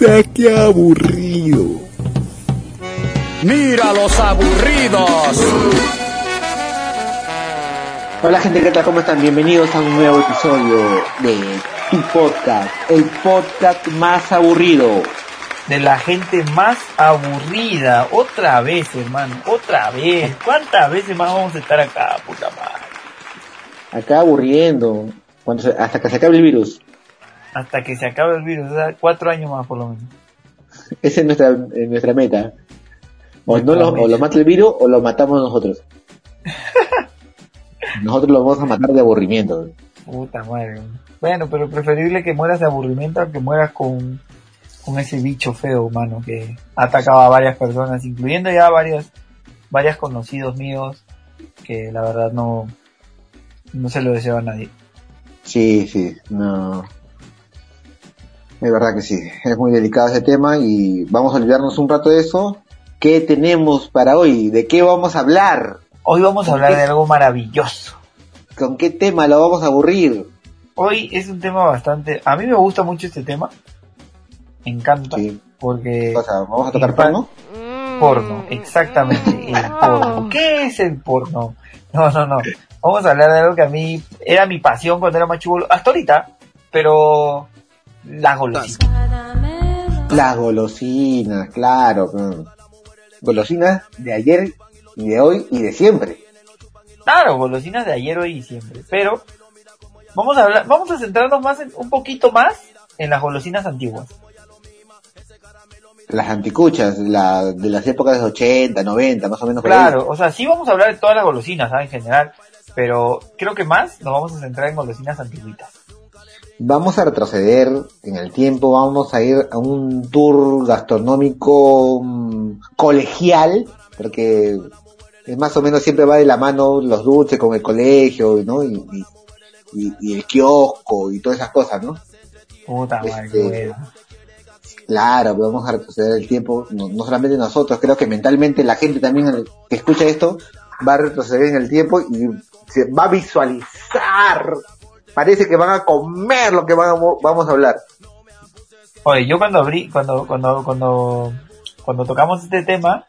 Puta, qué aburrido. Mira los aburridos. Hola gente, ¿qué tal? ¿Cómo están? Bienvenidos a un nuevo episodio de tu podcast, el podcast más aburrido. de la gente más aburrida. Otra vez, hermano, otra vez. ¿Cuántas veces más vamos a estar acá, puta madre? Acá aburriendo, cuando se- hasta que se acabe el virus. Hasta que se acabe el virus, o sea, cuatro años más por lo menos. Esa es nuestra, eh, nuestra meta. O, no lo, meta. o lo mata el virus o lo matamos nosotros. nosotros lo vamos a matar de aburrimiento. Puta madre. Bueno, pero preferible que mueras de aburrimiento a que mueras con, con ese bicho feo, humano, que ha atacado a varias personas, incluyendo ya varios, varios conocidos míos, que la verdad no, no se lo deseo a nadie. Sí, sí, no. Es verdad que sí, es muy delicado ese tema y vamos a olvidarnos un rato de eso. ¿Qué tenemos para hoy? ¿De qué vamos a hablar? Hoy vamos a hablar de algo maravilloso. ¿Con qué tema lo vamos a aburrir? Hoy es un tema bastante... A mí me gusta mucho este tema. Me encanta. Sí. Porque... Sea, vamos a tocar porno. Porno, exactamente. El porno. ¿Qué es el porno? No, no, no. Vamos a hablar de algo que a mí era mi pasión cuando era más chivolo. Hasta ahorita. Pero... Las golosinas. Las golosinas, claro. Golosinas de ayer y de hoy y de siempre. Claro, golosinas de ayer, hoy y siempre. Pero... Vamos a hablar... Vamos a centrarnos más en, un poquito más en las golosinas antiguas. Las anticuchas, la, de las épocas de 80, 90, más o menos. Claro, o sea, sí vamos a hablar de todas las golosinas, ¿sabes? En general, pero creo que más nos vamos a centrar en golosinas antiguitas. Vamos a retroceder en el tiempo, vamos a ir a un tour gastronómico mm, colegial, porque es más o menos siempre va de la mano los dulces con el colegio, ¿no? Y, y, y- y el kiosco y todas esas cosas, ¿no? Puta Este. Claro, vamos a retroceder el tiempo, no, no solamente nosotros, creo que mentalmente la gente también que escucha esto va a retroceder en el tiempo y se va a visualizar. Parece que van a comer lo que vamos, vamos a hablar. Oye, yo cuando abrí, cuando, cuando, cuando, cuando tocamos este tema,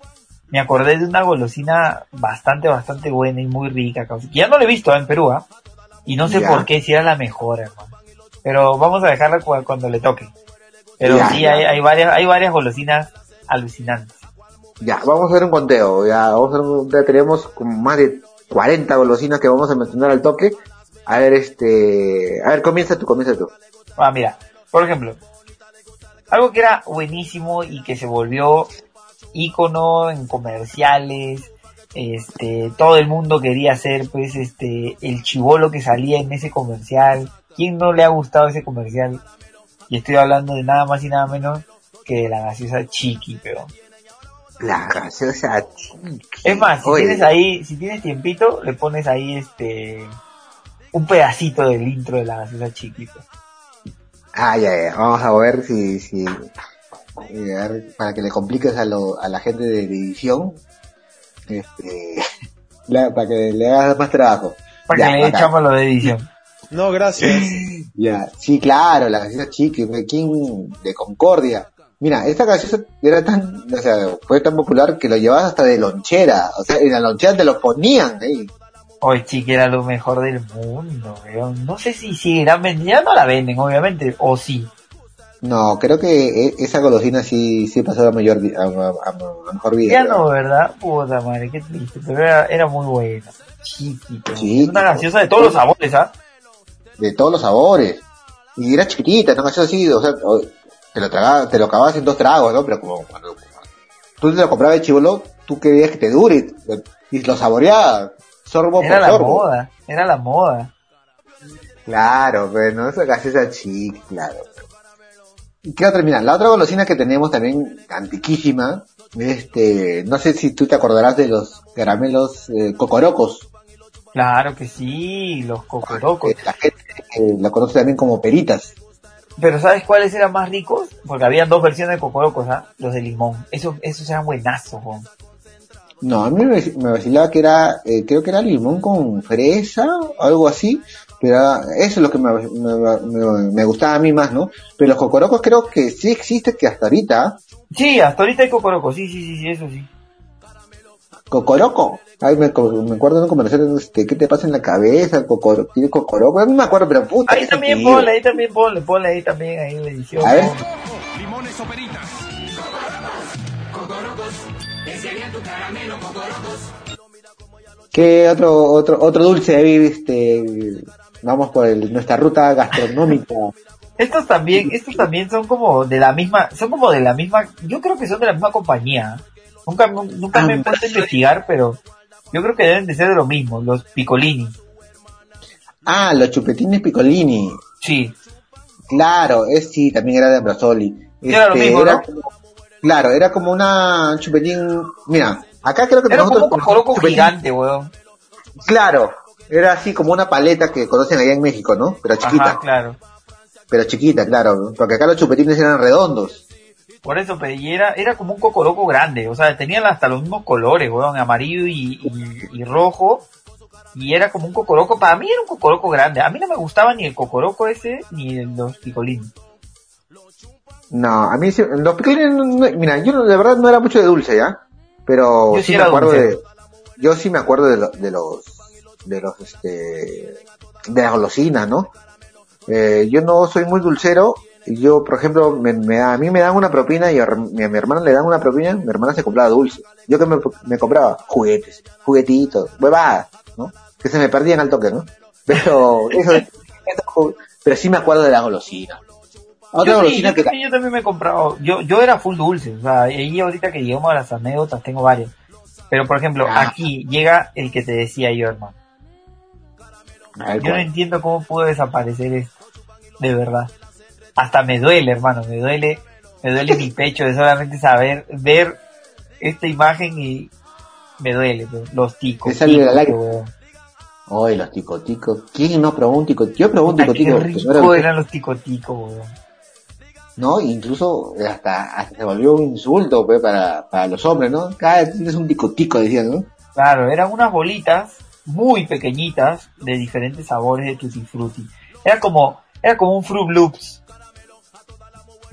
me acordé de una golosina bastante, bastante buena y muy rica, ya no la he visto ¿eh? en Perú, ¿ah? Y no sé Ya. por qué, si era la mejor, hermano. Pero vamos a dejarla cu- cuando le toque. Pero Ya, sí, ya. hay, hay varias, hay varias golosinas alucinantes. Ya, vamos a hacer un conteo. Ya, vamos a hacer un- ya tenemos como más de 40 golosinas que vamos a mencionar al toque. A ver, este, a ver, comienza tú, comienza tú. Ah, mira, por ejemplo, algo que era buenísimo y que se volvió ícono en comerciales, este, todo el mundo quería ser, pues, este, el chivolo que salía en ese comercial. ¿Quién no le ha gustado ese comercial? Y estoy hablando de nada más y nada menos que de la gaseosa Chiqui, pero. La gaseosa chiqui. Es más, si Oye, tienes ahí, si tienes tiempito, le pones ahí este, un pedacito del intro de la gaseosa Chiqui. pues. Ah, ya, ya. Vamos a ver si, si, eh, a ver, para que le compliques a, lo, a la gente de edición, este, la- para que le hagas más trabajo. Para Ya, que le echamos lo de edición. No, gracias. Ya, sí, claro, la gaseosa chiqui, King de Concordia. Mira, esta gaseosa era tan, o sea, fue tan popular que lo llevabas hasta de lonchera, o sea, en la lonchera te lo ponían ahí. Hoy chiqui era lo mejor del mundo, weón. No sé si seguirán vendiendo, ya no la venden, obviamente, o sí. No, creo que e- esa golosina sí, sí pasó a mayor, a, a- mejor vida. Ya no, ¿verdad? Puta madre, qué triste, pero era, era muy buena. Chiqui, pero Sí. es una gaseosa de todos los sabores, ¿ah? de todos los sabores. Y era chiquitita, no gaseosa así, o sea, te lo tragabas, te lo acababas en dos tragos, ¿no? Pero como cuando tú te lo comprabas de chivolo, tú querías que te dure, y lo saboreabas, sorbo Era por la sorbo. moda, era la moda. Claro, bueno, esa gaseosa chic, claro. ¿Y qué otra? Mira, la otra golosina que tenemos también, antiquísima, este, no sé si tú te acordarás de los caramelos eh, cocorocos. Claro que sí, los cocorocos. La gente eh, la conoce también como peritas. Pero ¿sabes cuáles eran más ricos? Porque habían dos versiones de cocorocos, ¿ah? Los de limón. Esos, esos eran buenazos. No, a mí me, me vacilaba que era, eh, creo que era limón con fresa, algo así, Pero eso es lo que me, me- me- me gustaba a mí más, ¿no? Pero los cocorocos creo que sí existe, que hasta ahorita, Sí, hasta ahorita hay cocoroco, sí, sí, sí, sí, eso sí. Cocoroco. Ay, me, me acuerdo de un comercial, este, ¿qué te pasa en la cabeza? Cocoro, ¿Tiene cocoroco? No me acuerdo, pero puta. Ahí también ponle, ahí también ponle, ponle ahí también, ahí en la edición. A ver. Limones o peritas. ¿Qué otro, otro, otro dulce ahí, este, vamos por el- nuestra ruta gastronómica? Estos también, estos también son como de la misma, son como de la misma, yo creo que son de la misma compañía. Nunca, nunca me he puesto a investigar, pero yo creo que deben de ser de lo mismo, los picolini. Ah, los chupetines picolini. Sí, Claro, es sí, también era de Ambrosoli. Era lo mismo, era ¿no? Claro, era como una chupetín, mira, acá creo que era como un cocoroco chupetín- gigante, weón. Claro, era así como una paleta que conocen allá en México, ¿no? Pero chiquita, Ajá, claro. pero chiquita, claro, porque acá los chupetines eran redondos. Por eso, pero y era, era como un cocoroco grande, o sea, tenían hasta los mismos colores, weón, amarillo y, y, y rojo. Y era como un cocoroco, para mí era un cocoroco grande. A mí no me gustaba ni el cocoroco ese, ni el- los picolini. No, a mí sí- los picolines, no- no- mira, yo de verdad no era mucho de dulce, ¿ya? Pero Yo sí me acuerdo de, yo sí me acuerdo de, lo- de los, de los, este, de las golosinas, ¿no? Eh, yo no soy muy dulcero, yo, por ejemplo, me, me da- a mí me dan una propina y a, mi- a mi hermana le dan una propina, mi hermana se compraba dulce. Yo que me, me compraba juguetes, juguetitos, huevadas, ¿no? Que se me perdían al toque, ¿no? Pero eso- pero sí me acuerdo de las golosinas. Otra Yo, sí, golosina yo que también, yo también me he comprado, yo, yo era full dulce, o sea, y ahorita que llegamos a las anécdotas tengo varias. Pero por ejemplo, Ah. aquí llega el que te decía yo, hermano. Ver, Yo no entiendo cómo pudo desaparecer esto, de verdad. Hasta me duele, hermano, me duele, me duele mi pecho de solamente saber, ver esta imagen y me duele, pues, los ticos. Te sale la weón. Ay, los ticoticos. ¿Quién no probó un tico? Yo probé un ticotico. Qué rico eran los ticoticos, weón. No, incluso hasta, hasta se volvió un insulto pues, para, para los hombres, ¿no? Cada vez tienes un ticotico, decían, ¿no? Claro, eran unas bolitas muy pequeñitas de diferentes sabores de Tutti Frutti. Era como, era como un Fruit Loops.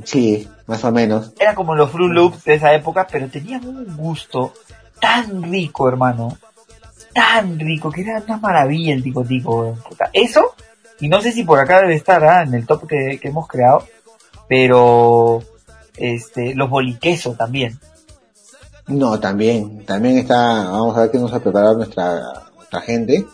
Sí, más o menos. Era como los Fruit Loops de esa época, pero tenían un gusto tan rico, hermano. Tan rico, que era una maravilla el tico tico, weón. Puta, Eso, y no sé si por acá debe estar ah, en el top que, que hemos creado, pero este, los boliquesos también. No, también, también está, vamos a ver qué nos ha preparado nuestra, nuestra gente,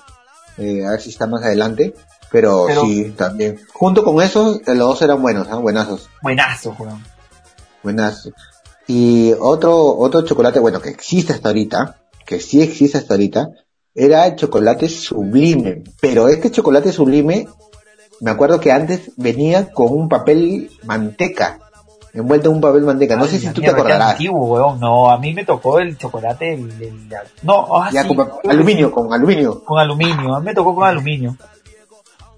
eh, a ver si está más adelante, pero, Pero- sí, también. Junto con esos, eh, los dos eran buenos, ¿ah? buenazos, Buenazo, weón. buenazos. Y otro, otro chocolate, bueno, que existe hasta ahorita, que sí existe hasta ahorita, era el chocolate sublime, pero este chocolate sublime, me acuerdo que antes venía con un papel manteca, envuelto en un papel manteca, no Ay, sé si tú te acordarás. antiguo, weón. No, a mí me tocó el chocolate, el, el- no, ah, Ya sí, con aluminio, sí, con aluminio. con aluminio, a mí me tocó con aluminio.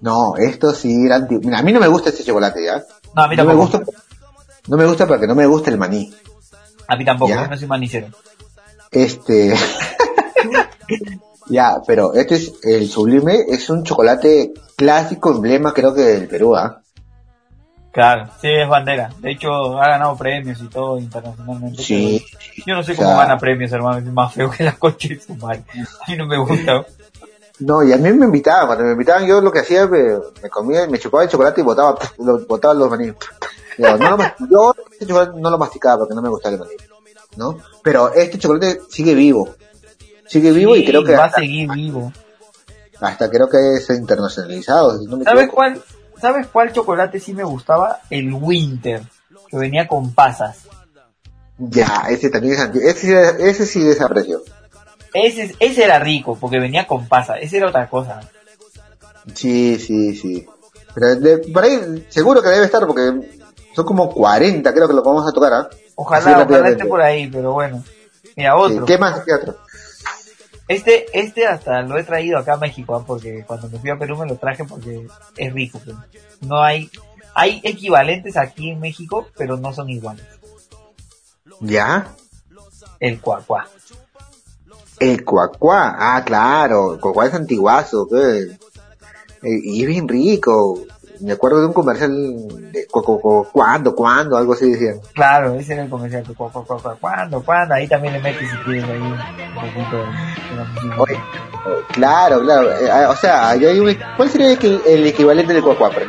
No, esto sí era antiguo. Mira, a mí no me gusta este chocolate, ¿ya? No, a mí no me tampoco. gusta, no me gusta porque no me gusta el maní. A mí tampoco, Ya. yo no soy manicero. Este, ya, pero este es el sublime, es un chocolate clásico, emblema creo que del Perú, ¿ah? Claro, sí, es bandera. De hecho, ha ganado premios y todo internacionalmente. Sí. Yo no sé cómo gana premios, hermano. Es más feo que la coche de su madre. A mí no me gusta. No, y a mí me invitaban, cuando me invitaban yo lo que hacía, me, me comía y me chupaba el chocolate y botaba, lo, botaba los maní. Yo, no lo, yo este chocolate no lo masticaba porque no me gustaba el maní, ¿no? Pero este chocolate sigue vivo. Sigue vivo y Sí, creo que va a seguir vivo. hasta creo que es internacionalizado, si no me ¿Sabes equivoco. cuál, ¿Sabes cuál chocolate sí me gustaba? El Winter, que venía con pasas. Ya, ese también es antiguo. Ese, sí- ese sí desapareció. Ese, ese era rico, porque venía con pasas. Ese era otra cosa. Sí, sí, sí. Pero de- por ahí seguro que debe estar porque son como 40, creo que lo vamos a tocar. Así Ojalá, ojalá esté por ahí, pero bueno. Mira, Sí, otro. ¿Qué más? ¿Qué otro? Este, este hasta lo he traído acá a México, ¿ah? porque cuando me fui a Perú me lo traje porque es rico. pues. No hay, hay equivalentes aquí en México, pero no son iguales. ¿Ya? El cuacuá. El cuacuá. Ah, claro. El cuacuá es antiguazo. pues. Eh, y es bien rico. Me acuerdo de un comercial de cu- cu- cu- cuándo, cuándo, algo así decían. Claro, ese era el comercial. que cu- cu- cu- cu- ¿Cuándo? ¿Cuándo? Ahí también le metes si quieres ahí un poquito de, de. Oye, claro, claro. eh, ah, o sea, hay un, ¿cuál sería el, el equivalente del cuacuapre?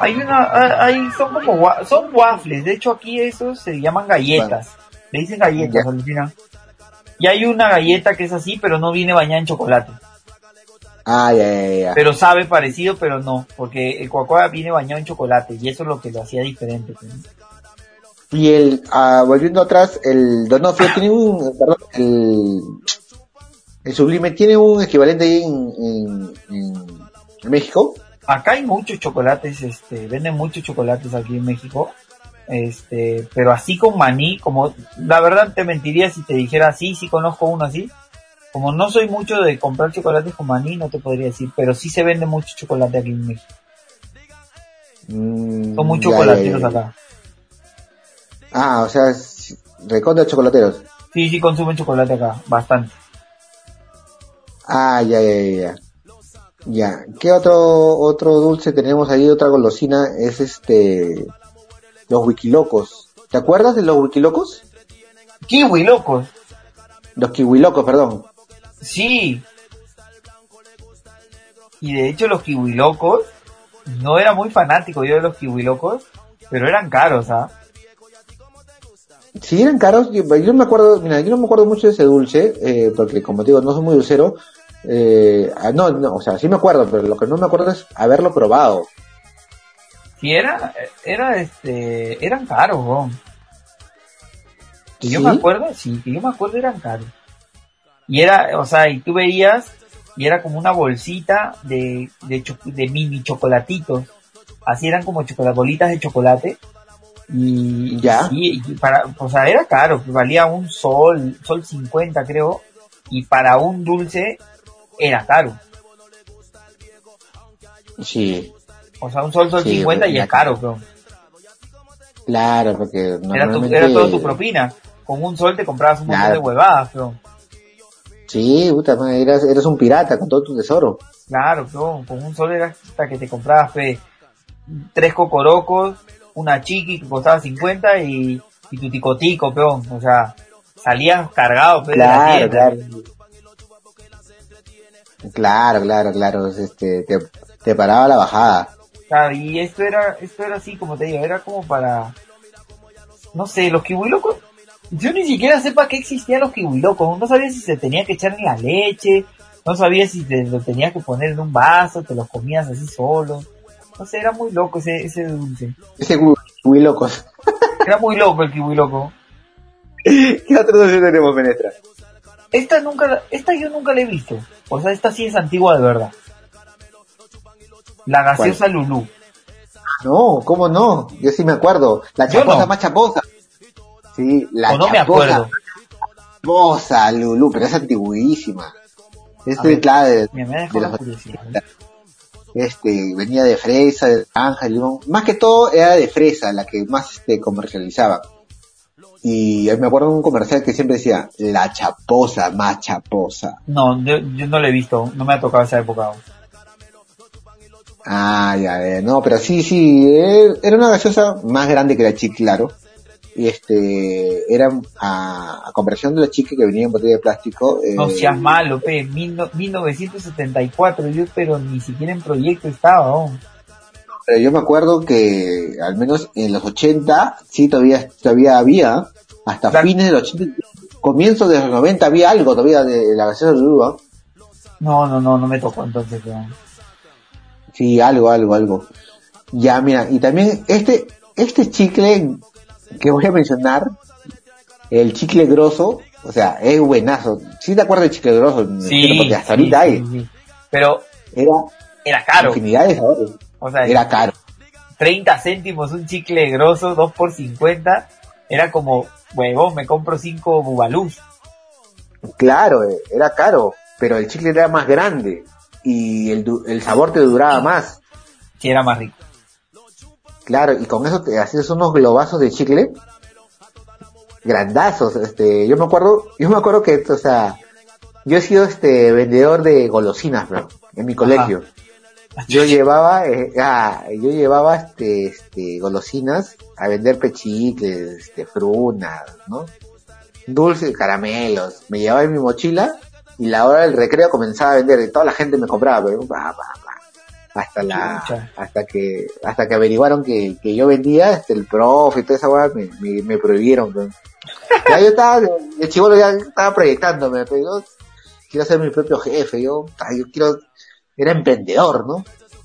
Hay una, ah, hay, son como, son waffles. De hecho aquí esos se llaman galletas. Le dicen galletas, alucina. Y hay una galleta que es así, pero no viene bañada en chocolate. Ah, ya, ya, ya. Pero sabe parecido, pero no. Porque el Coca-Cola viene bañado en chocolate. Y eso es lo que lo hacía diferente. pues, ¿no? Y el, ah, volviendo atrás, el Donofrio tiene un, perdón, el, el Sublime tiene un equivalente ahí en, en, en- en México. Acá hay muchos chocolates, este, venden muchos chocolates aquí en México. Este, pero así con maní, como, la verdad te mentiría si te dijera sí, sí conozco uno así. Como no soy mucho de comprar chocolates con maní, no te podría decir, pero sí se vende mucho chocolate aquí en México. Mm, Son muy ya, ya, chocolateros ya. acá. Ah, o sea, recontra chocolateros. Sí, sí consumen chocolate acá, bastante. Ah, ya, ya, ya, ya. ¿Qué otro, otro dulce tenemos ahí? Otra golosina es este, los wikilocos. ¿Te acuerdas de los wikilocos? Kiwi, locos. Los kiwilocos, perdón. Sí. Y de hecho los kiwilocos, no era muy fanático yo de los kiwilocos, pero eran caros, ¿ah? Si eran caros, yo, yo me acuerdo, mira, yo no me acuerdo mucho de ese dulce, eh, porque como te digo, no soy muy dulcero. Eh, ah, no, no, o sea, sí me acuerdo, pero lo que no me acuerdo es haberlo probado. Sí, era, era este, eran caros, weón. Que yo ¿Sí? me acuerdo, sí, que yo me acuerdo eran caros. Y era, o sea, y tú veías, y era como una bolsita de, de, cho- de mini chocolatitos. Así eran como chocolate, bolitas de chocolate. Y, Ya. sí, y para, o sea, era caro, valía un sol, sol 50 creo, y para un dulce era caro. Sí, O sea, un sol, sol Sí, 50 y es caro, creo. claro, porque Era, tu, normalmente... era todo tu propina. Con un sol te comprabas un montón Claro. de huevadas, pero Sí, puta madre, eras, eras un pirata con todo tu tesoro. claro, pero con un sol era hasta que te comprabas fe, tres cocorocos, una chiqui que costaba 50 y, y tu ticotico, peón. O sea, salías cargado pe, de la Claro, claro. Claro, claro, claro, es este, te, te paraba la bajada. Claro, y esto era, esto era así, como te digo, era como para, no sé, los kiwilocos. Yo ni siquiera sepa que existían los kiwilocos. No sabía si se tenía que echar en la leche, no sabía si te lo tenías que poner en un vaso, te los comías así solo. No sé, era muy loco ese, ese dulce. Ese locos. Era muy loco el kiwiloco. ¿Qué otro dulce tenemos, Menestra? Esta nunca, esta yo nunca la he visto. O sea, esta sí es antigua de verdad. La gaseosa Lulú. No, ¿cómo no? Yo sí me acuerdo. La chaposa no. más chaposa. Sí, la o no me acuerdo. chaposa, Lulú, pero es antiguísima. Es A de, ver. claro, de- me los-. ¿eh? este, venía de fresa, de naranja, limón. Más que todo era de fresa, la que más este, comercializaba. Y me acuerdo de un comercial que siempre decía, la chaposa más chaposa. No, yo, yo no la he visto. No me ha tocado esa época. aún. Ah, ya, ya, no, pero sí, sí, eh, era una gaseosa más grande que la chic, claro. Y este, era a, a comparación de la chica que venía en botella de plástico. eh, No seas malo, pe. Mil no- 1974, yo, pero ni siquiera en proyecto estaba. Pero yo me acuerdo que al menos en los 80 sí todavía, todavía había, hasta Claro. fines de los 80, comienzo de los 90 había algo todavía de la gaseosa de Lulú, No, no, no, no me tocó entonces. pero- Sí, algo, algo, algo. Ya, mira, y también este, este chicle que voy a mencionar, el chicle grosso, o sea, es buenazo. ¿Sí te acuerdas del chicle grosso? Refiero, Porque hasta sí, ahorita sí, hay. sí. Pero Era era caro. infinidad de sabores. O sea, Era caro. 30 céntimos un chicle grosso, 2 por 50. Era como, huevón, me compro 5 bubalús. Claro, eh, era caro, pero el chicle era más grande y el, el sabor te duraba más. Si era más rico. Claro, y con eso te hacías unos globazos de chicle grandazos. Este, yo me acuerdo, yo me acuerdo que, o sea, yo he sido este vendedor de golosinas, bro, en mi colegio. yo llevaba, eh, ah, yo llevaba este, este, golosinas a vender pechicles, este, frunas, ¿no? Dulces, caramelos. Me llevaba en mi mochila y la hora del recreo comenzaba a vender y toda la gente me compraba, pero, pa, pa. Hasta la, Chucha. hasta que, hasta que averiguaron que, que yo vendía, este, el profe y toda esa weá me, me, me prohibieron. Ya yo estaba, el chivolo ya estaba proyectándome, pero yo quiero ser mi propio jefe, yo, yo quiero, era emprendedor, ¿no?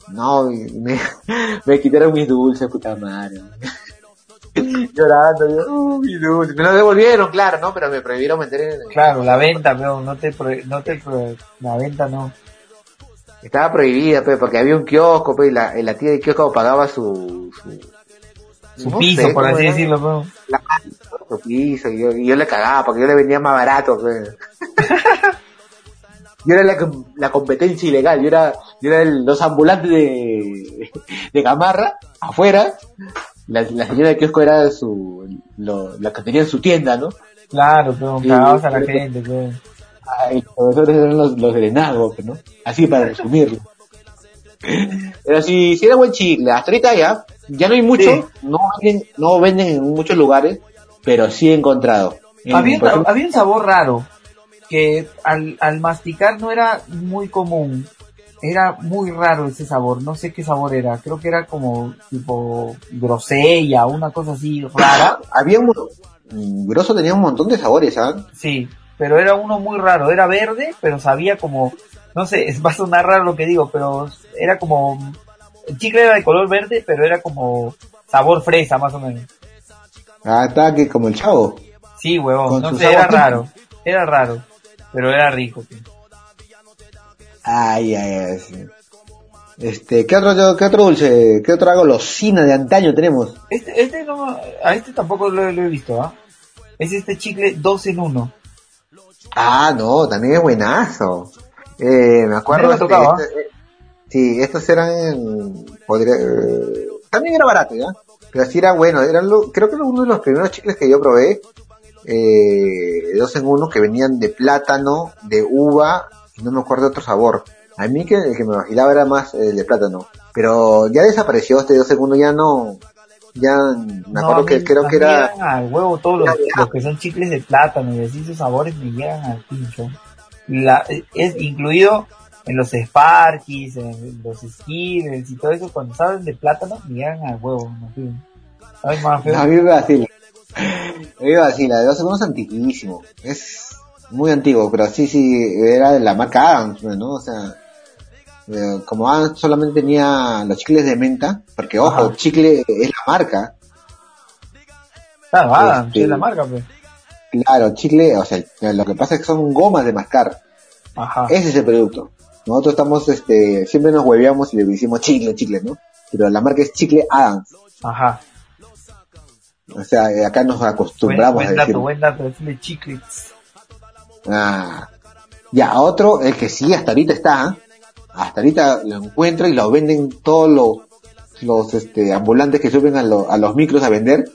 No, y me, me quitaron mis dulces, puta madre. Llorando, yo, oh, mis dulces. Me los devolvieron, claro, ¿no? Pero me prohibieron vender en Claro, la venta, pero no te, pro- no te, pro- la venta no. Estaba prohibida, pe, porque había un kiosco, pe, y la, y la tía del kiosco pagaba su, su, Su no piso, sé por así era, decirlo, pero. su piso, y yo, y yo le cagaba, porque yo le vendía más barato, pe. Yo era la, la competencia ilegal, yo era, yo era el- los ambulantes de, de Gamarra, afuera, la, la señora del kiosco era su, lo, la que tenía en su tienda, ¿no? Claro, pero cagabas a la gente. Ay, profesores eran los, los drenados, ¿no? Así para resumirlo. Pero si, si era buen chicle, hasta ahorita ya, ya no hay mucho, Sí. no, venden, no venden en muchos lugares, pero sí he encontrado. En- Había, ejemplo, había un sabor raro que al, al masticar no era muy común. Era muy raro ese sabor, no sé qué sabor era, creo que era como tipo grosella, una cosa así rara, había un, mm, Grosso tenía un montón de sabores, ¿sabes? sí, pero era uno muy raro, era verde, pero sabía como, no sé, es va a sonar raro lo que digo, pero era como, el chicle era de color verde, pero era como sabor fresa más o menos. Ah, está que como el chavo. Sí, huevón, no sé, era raro, era raro, pero era rico. tío. Ay, ay, ay. sí. Este, ¿qué otro, qué otro dulce, qué otra golosina de antaño tenemos? Este, este no, a este tampoco lo, lo he visto, ¿ah? Es este chicle 2 en 1. Ah, no, también es buenazo. Eh, me acuerdo. Me tocaba. este, eh, sí, estos eran. podría- eh, también era barato, ¿ya? Pero sí era bueno. Eran lo- creo que era uno de los primeros chicles que yo probé. Eh, dos en uno que venían de plátano, de uva y no me acuerdo de otro sabor. A mí que el que me vacilaba era más el de plátano. Pero ya desapareció este dos en uno, ya no. Ya me acuerdo que creo que era. al huevo todos los, los que son chicles de plátano y así sus sabores me llegan al pincho. La, es incluido en los Sparkies, en los Skittles y todo eso, cuando saben de plátano, me llegan al huevo. ¿no? Ay, más feo. A mí me vacila. A mí me vacila. De antiquísimo. Es muy antiguo, pero sí, sí, era de la marca Adams, ¿no? O sea, eh, como Adams solamente tenía los chicles de menta, porque ojo, Ajá. chicle es la marca. Claro, Este- es la marca, pues. Claro, chicle, o sea, lo que pasa es que son gomas de mascar. Ajá. Ese es el producto. Nosotros estamos, este, siempre nos hueveamos y le decimos chicle, chicle, ¿no? Pero la marca es chicle Adams. Ajá. O sea, eh, acá nos Buen, acostumbramos buen a decir. dato, buen dato, decirle chiclets. Ah. Ya, otro, el que sí hasta ahorita está, ¿eh? Hasta ahorita lo encuentro y lo venden todos los, los este, ambulantes que suben a, lo- a los micros a vender,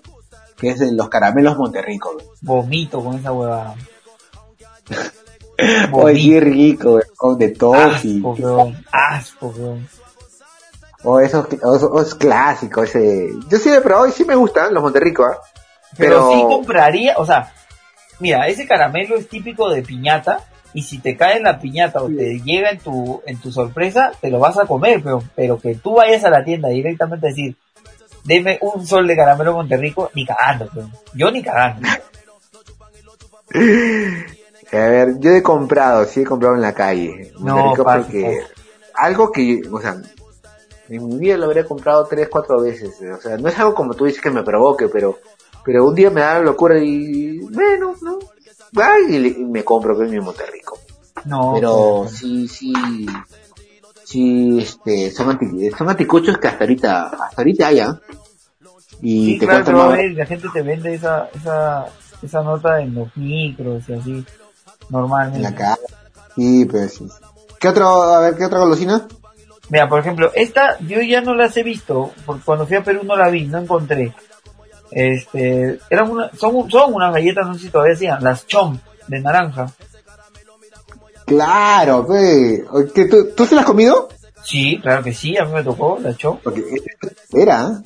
que es los caramelos Monterrico. Vomito con esa huevada. Oye, qué rico, de toffee. Asco. Asco. O esos, o esos- o es clásico ese. Yo sí lo he probado y sí me gustan los Monterrico, ¿ah? Pero, Pero- sí compraría, o sea, mira, ese caramelo es típico de piñata y si te cae en la piñata o te llega en tu en tu sorpresa, te lo vas a comer, pero pero que tú vayas a la tienda directamente a decir, deme un sol de caramelo Monterrico, ni cagando, weón. Yo ni cagando. A ver, yo he comprado, sí he comprado en la calle. No, Monterrico parce, porque parce. algo que, o sea, en mi vida lo habría comprado tres, cuatro veces. O sea, no es algo como tú dices que me provoque, pero, pero un día me da la locura y, bueno, ¿no? Va y, le- y me compro pues, mi Monterrico. No, Pero pues, sí, sí, sí, este, son, anti, son anticuchos que hasta ahorita, hasta ahorita hay, ¿ah? Y sí, te claro, pero más- la gente te vende esa esa esa nota en los micros y así normalmente. en la calle. Sí, pues sí. ¿Qué otro, a ver, qué otra golosina? Mira, por ejemplo, esta yo ya no las he visto, porque cuando fui a Perú no la vi, no encontré. Este, eran una, son, son unas galletas, no sé si todavía hacían, las chom de naranja. Claro. ¿Qué, tú, ¿Tú se las has comido? Sí, claro que sí, a mí me tocó la chom. Porque era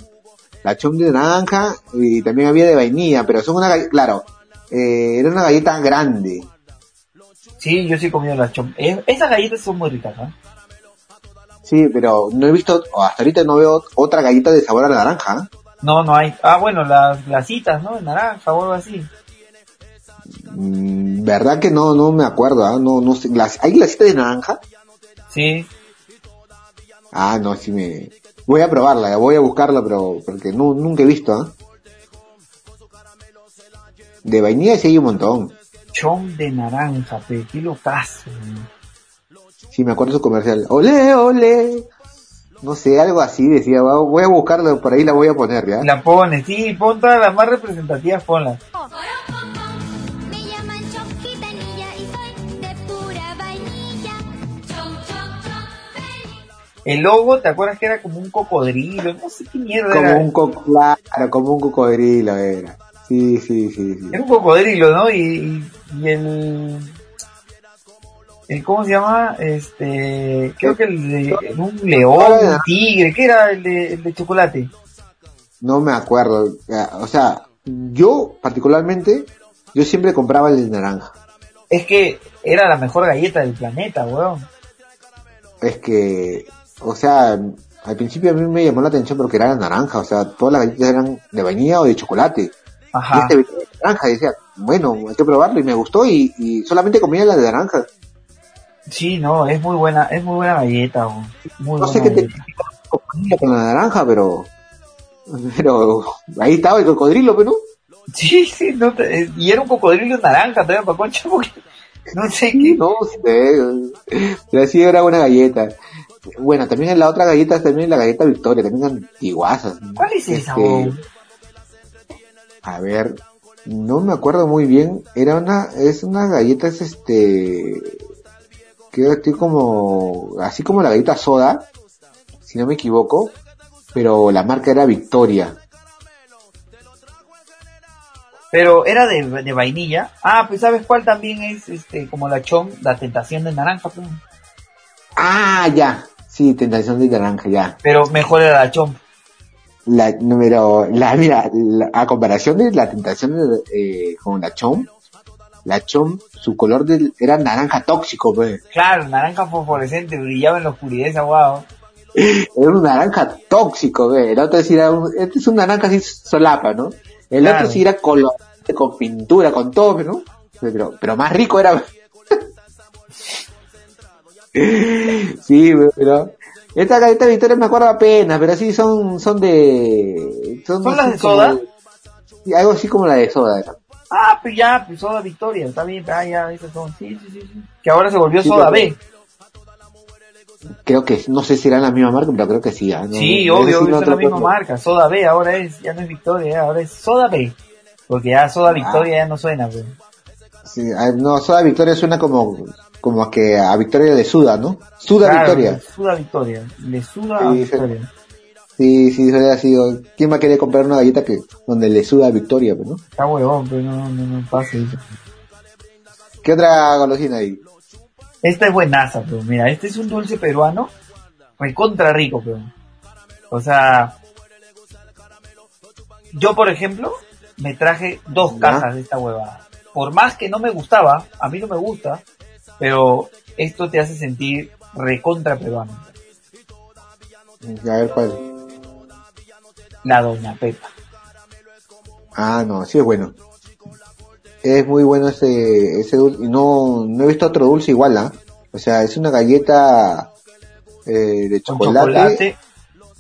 la chom de naranja y también había de vainilla, pero son una galleta, claro, eh, era una galleta grande. Sí, yo sí he comido la chom. Eh, esas galletas son muy ricas. Sí, pero no he visto, hasta ahorita no veo otra galleta de sabor a naranja. ¿eh? No, no hay. Ah, bueno, las glasitas, ¿no? De naranja o algo así. Mm, verdad que no, no me acuerdo, ¿ah? no, no sé, glas- ¿hay glasitas de naranja? Sí. Ah, no, sí me, voy a probarla, voy a buscarla, pero, porque no, nunca he visto, ¿ah? De vainilla sí hay un montón. Chom de naranja, pe, qué locazo. Sí, me acuerdo su comercial. Ole, ole. No sé, algo así decía, voy a buscarlo, por ahí la voy a poner, ¿ya? La pones, sí, pon todas las más representativas, ponlas. Me llaman Choquitanilla y soy de pura vainilla. Chom, chom, chom, feliz. El logo, ¿te acuerdas que era como un cocodrilo? No sé qué mierda Como era. un co claro, como un cocodrilo era. Sí, sí, sí, sí. Era un cocodrilo, ¿no? Y, y, y el, el... ¿Cómo se llama? Este... Creo que el de... Un león, un tigre. ¿Qué era el de, el de chocolate? No me acuerdo. Ya, O sea, yo particularmente, yo siempre compraba el de naranja. Es que era la mejor galleta del planeta, weón. Es que, o sea, al principio a mí me llamó la atención porque era de naranja, o sea, todas las galletas eran de vainilla o de chocolate. Y Ajá. este venía de naranja, y decía, bueno, hay que probarlo y me gustó y, y solamente comía la de naranja. Sí, no, es muy buena, es muy buena galleta. Muy No buena sé qué te con la naranja, pero, pero ahí estaba el cocodrilo, pero Sí, sí, no te- eh, y era un cocodrilo naranja también para concha porque no sé qué. no sé. Pero sí era una galleta. Bueno, también en la otra galleta, también la galleta Victoria, también antiguazas. ¿Cuál es esa, Este, weón? A ver, no me acuerdo muy bien. Era una, es una galleta, es este, que estoy como, así como la galleta soda, si no me equivoco, pero la marca era Victoria. Pero era de, de vainilla. Ah, pues ¿sabes cuál también es este como la chom, la tentación de naranja? pues? Ah, ya. Sí, tentación de naranja, ya. Pero mejor era la chom. La número, la, mira, la- a comparación de la tentación de, eh, con la chom, la chom, su color era naranja tóxico, pues. Claro, naranja fosforescente, brillaba en la oscuridad esa guau. Era un naranja tóxico, ve. El otro sí era un, este es un naranja así solapa, ¿no? El Claro. otro sí era color, con pintura, con todo, ¿no? Pero, pero más rico era. sí, pero esta galleta Victoria me acuerdo apenas, pero sí son, son de, ¿Son así las de soda? sí, algo así como la de soda. Era. Ah, pues ya, pues Soda Victoria, está bien, ah, ya, esas son. Sí, sí, sí, sí. Que ahora se volvió Sí, Soda B. Creo que, no sé si eran la misma marca, pero creo que sí. ¿ah? No- Sí, no- obvio, no es la misma marca. Soda B ahora es, ya no es Victoria, eh, ahora es Soda B. Porque ya Soda Victoria ya no suena, pues. Sí, ah, no, Soda Victoria suena como, como a que a Victoria le suda, ¿no? Suda Claro, Victoria. Suda Victoria. Le suda Sí, a. Victoria. Sí, sí, suena así. ¿Quién va a querer comprar una galleta que, donde le suda a Victoria, pues, no? Está huevón, pero no, no, no pasa eso. ¿Qué otra golosina hay? Esta es buenaza, pero mira, este es un dulce peruano, recontra rico, pero. O sea, yo por ejemplo, me traje dos Ya. cajas de esta huevada. Por más que no me gustaba, a mí no me gusta, pero esto te hace sentir recontra peruano. A ver cuál. La Doña Pepa. Ah, no, sí es bueno. Es muy bueno ese, ese dulce. No, no he visto otro dulce igual, ¿ah? O sea, es una galleta eh, de chocolate, chocolate,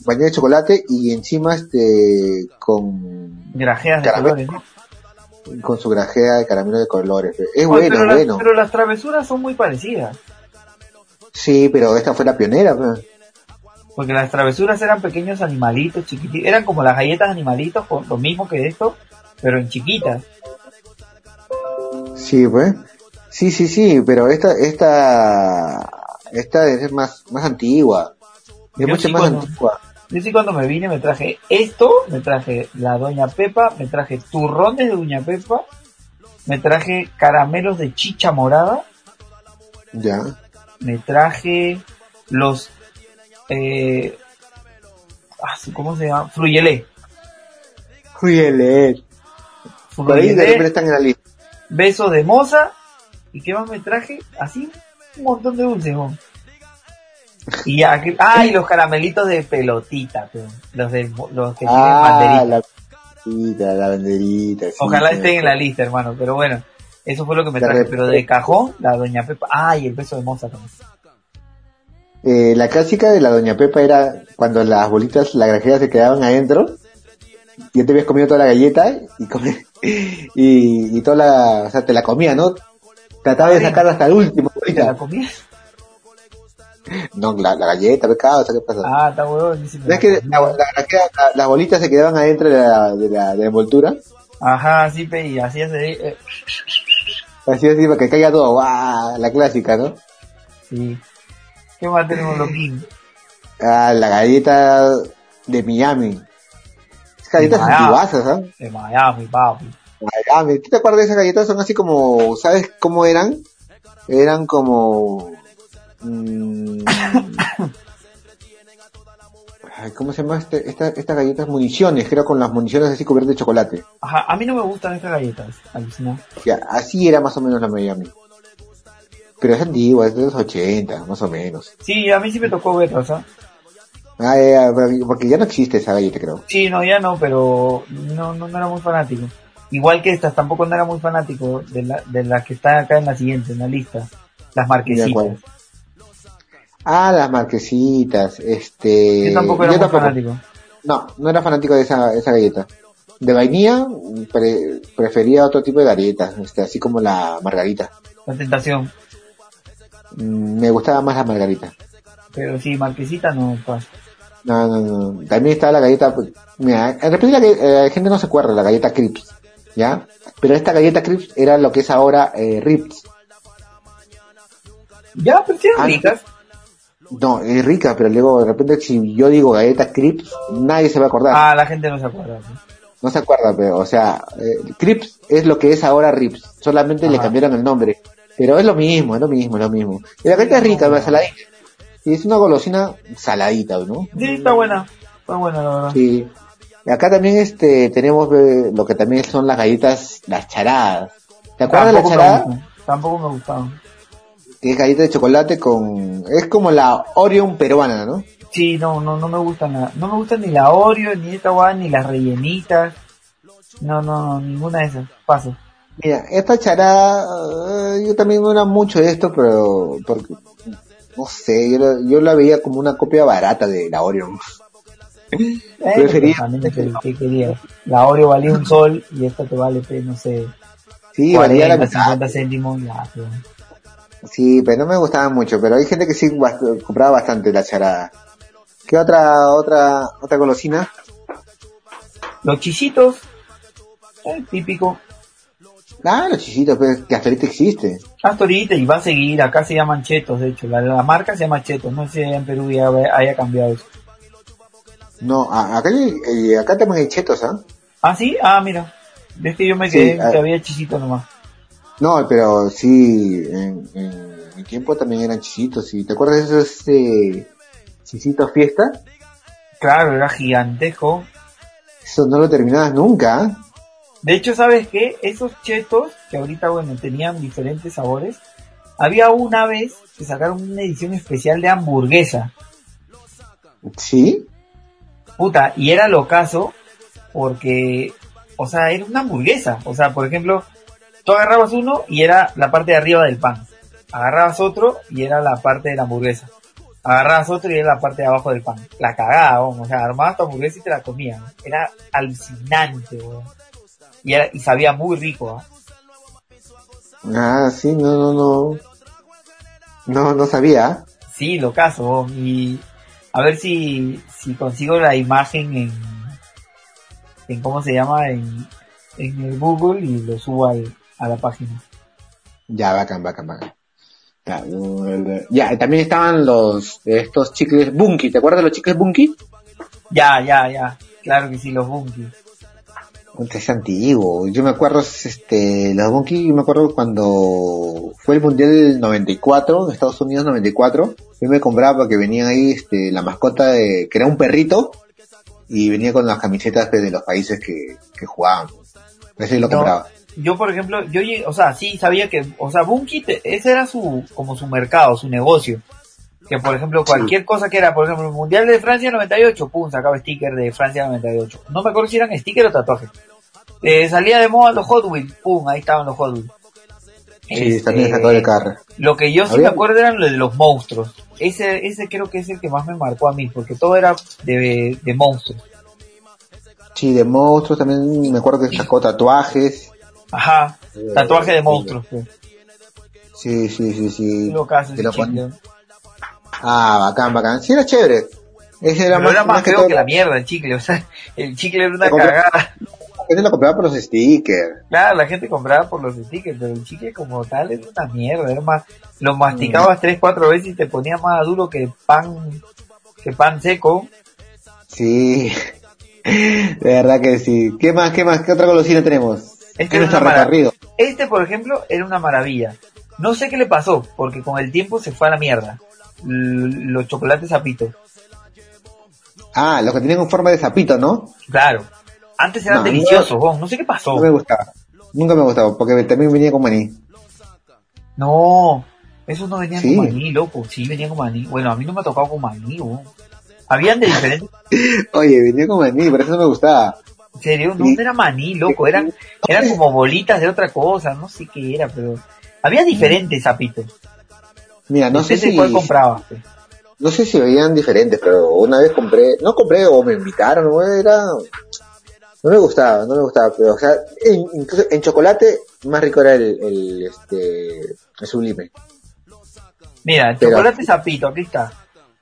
bañada de chocolate y encima este con, grajeas de colores. ¿no? con su grajea de caramelo de colores. Es bueno, pero, es las, bueno. pero las travesuras son muy parecidas. Sí, pero esta fue la pionera. Porque las travesuras eran pequeños animalitos chiquititos. Eran como las galletas animalitos, con lo mismo que esto, pero en chiquitas. Sí, pues. Sí, sí, sí, pero esta, esta, esta es más, más antigua. Es Yo mucho sí más cuando- antigua. Yo sí cuando me vine me traje esto, me traje la Doña Pepa, me traje turrones de Doña Pepa, me traje caramelos de chicha morada, Ya. me traje los eh, ah, ¿cómo se llama? Fruyelé. Juyelet. Por ahí de Fruyelé, repente están en la lista. beso de moza. ¿Y qué más me traje? Así, un montón de dulces, ¿no? Y ya, que- ah, y los caramelitos de pelotita, pe, los, de, los que tienen Ah, banderita. la banderita, la banderita. sí, Ojalá sí. estén en la lista, hermano, pero bueno, eso fue lo que me traje. Pero de cajón, la doña Pepa, ah, y el beso de moza también. Eh, la clásica de la Doña Pepa era cuando las bolitas, la granjera se quedaban adentro. Y ya te habías comido toda la galleta y, come- y, y toda la, o sea, te la comía, ¿no? Trataba de Sí. sacar hasta el último. ¿Y te la comías? No, la, la galleta, pecado, ¿qué pasa? Ah, está huevón. ¿No la es que la, la las bolitas se quedaban adentro de la, de la, de la envoltura? Ajá, sí, pe, y así hace, eh, Así así para que caiga todo, ¡guau! La clásica, ¿no? sí. ¿Qué más tenemos, Loquín? Ah, la galleta de Miami. Esas galletas antiguasas, ¿ah? De Miami, papi. Miami. ¿Tú te acuerdas de esas galletas? Son así como, ¿sabes cómo eran? Eran como... mm, ay, ¿Cómo se llama este, esta, estas galletas? Municiones, creo con las municiones así cubiertas de chocolate. Ajá, a mí no me gustan estas galletas. Ya, así era más o menos la Miami. Pero es antigua, es de los 80, más o menos. Sí, a mí sí me tocó verlas, ¿ah? Ah, ya, pero- porque ya no existe esa galleta, creo. Sí, no, ya no, pero no, no, no era muy fanático. Igual que estas, tampoco no era muy fanático de, la, de las que están acá en la siguiente, en la lista. Las marquesitas. Ah, las marquesitas, este... Yo tampoco era yo muy tampoco. fanático. No, no era fanático de esa, esa galleta. De vainilla, pre- prefería otro tipo de galletas, este, así como la margarita. La tentación. Mm, Me gustaba más la margarita. Pero sí, marquesita no pasa. No, no, no. También estaba la galleta, pues, mira, de repente la, eh, la gente no se acuerda, la galleta Crips, ¿ya? Pero esta galleta Crips era lo que es ahora eh, Rips. Ya, pero sí eran Ah, ricas. No, es rica, pero luego de repente si yo digo galleta Crips, nadie se va a acordar. Ah, la gente no se acuerda. ¿sí? No se acuerda, pero, o sea, eh, Crips es lo que es ahora Rips. Solamente le cambiaron el nombre. Pero es lo mismo, es lo mismo, es lo mismo. Y la galleta es rica, la saladita. Y es una golosina saladita, ¿no? Sí, está buena. Está buena, la verdad. Sí. Y acá también este tenemos eh, lo que también son las galletas, las charadas. ¿Te acuerdas de la Tampoco me charada? Tampoco me gustaban. Que es galleta de chocolate con... Es como la Orion peruana, ¿no? Sí, no, no, no me gustan la, no me gustan ni la Oreo, ni esta guay, ni las rellenitas. No, no, no, ninguna de esas. Paso. Mira, esta charada, eh, yo también no era mucho de esto, pero porque, no sé, yo, la- yo la veía como una copia barata de la Orion. Eh, Prefería- también ¿qué, qué querías? La Oreo valía un sol y esta te vale, pues, no sé, Sí, valía la 40, mitad. 50 céntimos. Ya, pues. Sí, pero no me gustaban mucho, pero hay gente que sí bast- compraba bastante la charada. ¿Qué otra, otra, otra golosina? Los chisitos, eh, típico. Ah, los chisitos, pues, que hasta ahorita existe. Hasta ahorita y va a seguir, acá se llaman chetos, de hecho, la, la marca se llama chetos, no sé si en Perú ya haya cambiado eso. No, acá, eh, acá también hay chetos, ¿ah? Ah, sí, ah, mira, ves que yo me Sí, quedé ah. que había chisitos nomás. No, pero sí, en, en mi tiempo también eran chisitos. ¿Y te acuerdas de esos eh, chisitos fiesta? Claro, era gigantesco. Eso no lo terminabas nunca. De hecho, ¿sabes qué? Esos chetos, que ahorita, bueno, tenían diferentes sabores, había una vez que sacaron una edición especial de hamburguesa. ¿Sí? Puta, y era lo caso porque, o sea, era una hamburguesa. O sea, por ejemplo, tú agarrabas uno y era la parte de arriba del pan. Agarrabas otro y era la parte de la hamburguesa. Agarrabas otro y era la parte de abajo del pan. La cagada, o sea, armabas tu hamburguesa y te la comías. Era alucinante, weón. Y, era, y sabía muy rico, ¿ah? Ah, sí, no, no, no. No, no sabía. Sí, lo caso. Y a ver si, si consigo la imagen en, en ¿cómo se llama? En, en el Google y lo subo al, a la página. Ya, bacán, bacán, bacán. Ya, ya, también estaban los, estos chicles Bunky. ¿Te acuerdas de los chicles Bunky? Ya, ya, ya. Claro que sí, los Bunky. Es antiguo. Yo me acuerdo, este, los Monkey, yo me acuerdo cuando fue el Mundial del 94, en Estados Unidos 94, yo me compraba porque venían ahí, este, la mascota de, que era un perrito, y venía con las camisetas de los países que, que jugaban. Ese lo No, compraba. yo por ejemplo, yo o sea, sí sabía que, o sea, Bunky, ese era su, como su mercado, su negocio. Que por ejemplo, cualquier cosa que era, por ejemplo, el Mundial de Francia 98, pum, sacaba sticker de Francia 98. No me acuerdo si eran sticker o tatuajes. Eh, salía de moda los Hot Wheels, pum, ahí estaban los Hot Wheels. Sí, Este, también sacó de carro. Lo que yo sí me acuerdo eran los de los monstruos. Ese, ese creo que es el que más me marcó a mí, porque todo era de, de monstruos. Sí, de monstruos también me acuerdo que sacó tatuajes. Ajá, tatuaje de monstruos. pues. Sí, sí, sí, sí. Lo. Ah, bacán, bacán. Sí, era chévere. Ese era Pero más, era más que feo todo- que la mierda el chicle, o sea, el chicle era una cagada. La gente lo compraba por los stickers. Claro, la gente compraba por los stickers, pero el chicle como tal era una mierda, era más, lo masticabas tres, cuatro veces y te ponía más duro que pan, que pan seco. Sí. De verdad que sí. ¿Qué más, qué más? ¿Qué otra golosina tenemos? Este ¿Qué era recorrido? Este, por ejemplo, era una maravilla. No sé qué le pasó, porque con el tiempo se fue a la mierda. Los chocolates zapitos. Ah, los que tienen en forma de sapito, ¿no? Claro. Antes eran No, deliciosos, no sé qué pasó. No me gustaba. Nunca me gustaba, porque también venía con maní. No, esos no venían Sí. con maní, loco. Sí, venían con maní. Bueno, a mí no me ha tocado con maní. Habían de diferentes... Oye, venía con maní, por eso no me gustaba. En serio, no, Sí. no era maní, loco. Eran, eran como bolitas de otra cosa. No sé qué era, pero... Había diferentes zapitos. Mira, no sé si, cuál no sé si veían diferentes, pero una vez compré, no compré o me invitaron, o era, no me gustaba, no me gustaba, pero o sea, en, incluso en chocolate más rico era el, el este, el sublime. Mira, el Pero- chocolate zapito, aquí está.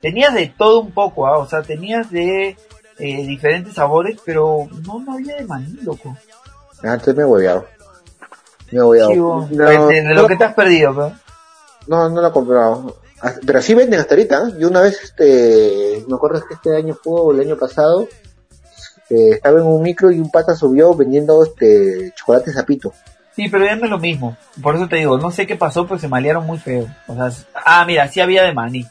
Tenías de todo un poco, ¿ah? o sea, tenías de eh, diferentes sabores, pero no, no había de maní, loco. Ah, entonces me he hueveado. Me he hueveado. Chivo, No, de, de no, lo que te has perdido, pues. No, no lo he comprado. Pero sí venden hasta ahorita. ¿eh? Yo una vez, este, me acuerdo que este año fue o el año pasado, eh, estaba en un micro y un pata subió vendiendo este chocolate zapito. Sí, pero ya no es lo mismo. Por eso te digo, no sé qué pasó, pero se malearon muy feo. O sea, ah, mira, sí había de maní,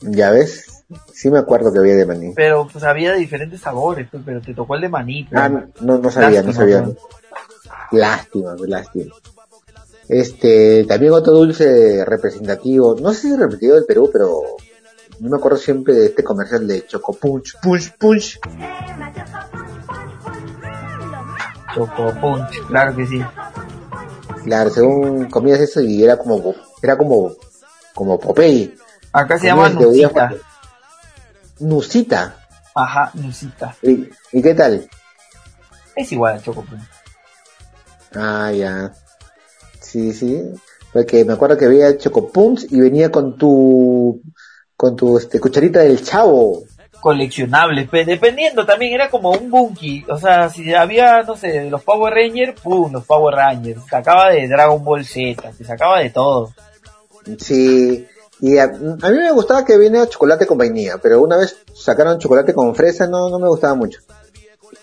Ya ves, sí me acuerdo que había de maní. pero pues había de diferentes sabores, pues, pero te tocó el de maní. pues. Ah, no, no sabía, no sabía. Lástima, lástima. Este, también otro dulce representativo, no sé si es representativo del Perú, pero yo me acuerdo siempre de este comercial de Choco Punch, Punch, Punch. Choco Punch, claro que sí. Claro, según comías eso y era como, era como, como Popeye. Acá se llama día Nusita. porque- Nusita. Ajá, Nusita. ¿Y, ¿Y qué tal? Es igual a Choco Punch. Ah, ya. Sí, sí. Porque me acuerdo que había Choco Punch y venía con tu, con tu, este, cucharita del chavo. coleccionables, pe- dependiendo también, era como un bunky, o sea, si había, no sé, los Power Rangers, pum, los Power Rangers, sacaba de Dragon Ball Z, se sacaba de todo. Sí, y a, a mí me gustaba que venía chocolate con vainilla, pero una vez sacaron chocolate con fresa, no, no me gustaba mucho.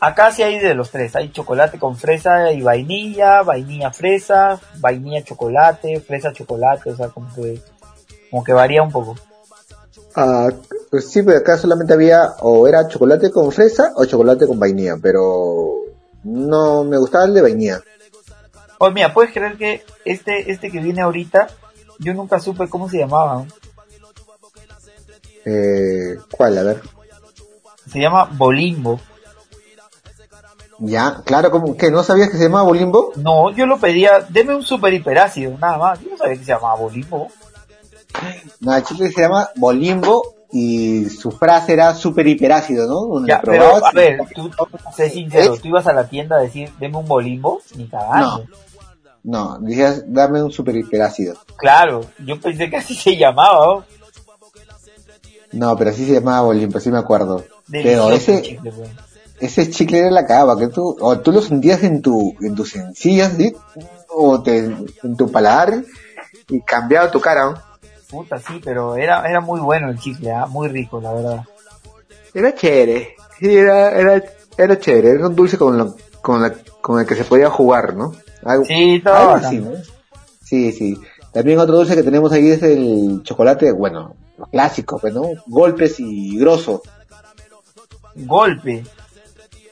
Acá sí hay de los tres, hay chocolate con fresa y vainilla, vainilla fresa, vainilla chocolate, fresa chocolate, o sea, como que, como que varía un poco. Ah, pues sí, pero acá solamente había o era chocolate con fresa o chocolate con vainilla, pero no me gustaba el de vainilla. Pues mira, puedes creer que este, este que viene ahorita, yo nunca supe cómo se llamaba. Eh, ¿Cuál? A ver. se llama Bolimbo. Ya, claro, como que no sabías que se llamaba Bolimbo. No, yo lo pedía, deme un super hiperácido, nada más, yo no sabía que se llamaba Bolimbo. No, el chicle se llama Bolimbo y su frase era super hiperácido, ¿no? Ya, pero a ver, tú, sé sincero, tú ibas a la tienda a decir, deme un bolimbo, ni cagando. No, decías, dame un super hiperácido. Claro, yo pensé que así se llamaba, ¿no? No, pero sí se llamaba Bolimbo, sí me acuerdo. Delicioso pero ese, chicle, pues. Ese chicle era la cava, que tú, o tú lo sentías en tu, en tus sencillas, ¿sí? O te, en tu paladar, y cambiaba tu cara, ¿no? Puta, sí, pero era, era muy bueno el chicle, ¿ah? muy rico, la verdad. Era chévere, sí, era, era, era chévere, era un dulce con lo, con, la, con el que se podía jugar, ¿no? Algo, Sí, todo algo así, ¿no? Sí, sí. También otro dulce que tenemos ahí es el chocolate, bueno, los clásicos, pues, ¿no? Golpes y grosso. Golpe.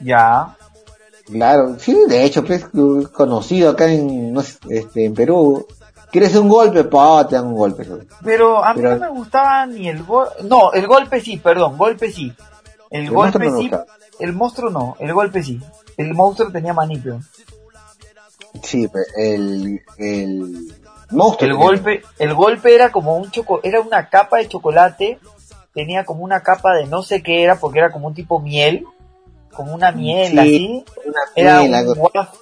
Ya. Claro, sí, de hecho, pues, conocido acá en, no sé, este, en Perú. ¿Quieres un golpe? Pa, te dan un golpe. Pero a mí Pero- no me gustaba ni el golpe. No, el golpe sí, perdón, golpe sí. El, El golpe no sí. El monstruo no, el golpe sí. El monstruo tenía manipio. Sí, el, el monstruo. El golpe, el golpe era como un choco, era una capa de chocolate, tenía como una capa de no sé qué era, porque era como un tipo miel, como una miel Sí, así. Una Era miel,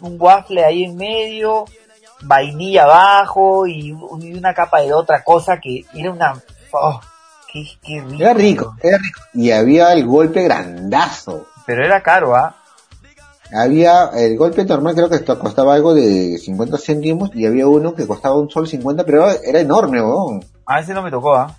un, waffle ahí en medio, vainilla abajo y, y una capa de otra cosa que era una... oh, qué, qué rico. Era rico, era rico. Y había el golpe grandazo. Pero era caro, ¿ah? Había el golpe normal, creo que esto costaba algo de 50 céntimos, y había uno que costaba un sol 50, pero era enorme, weón. A ese no me tocó, ¿ah?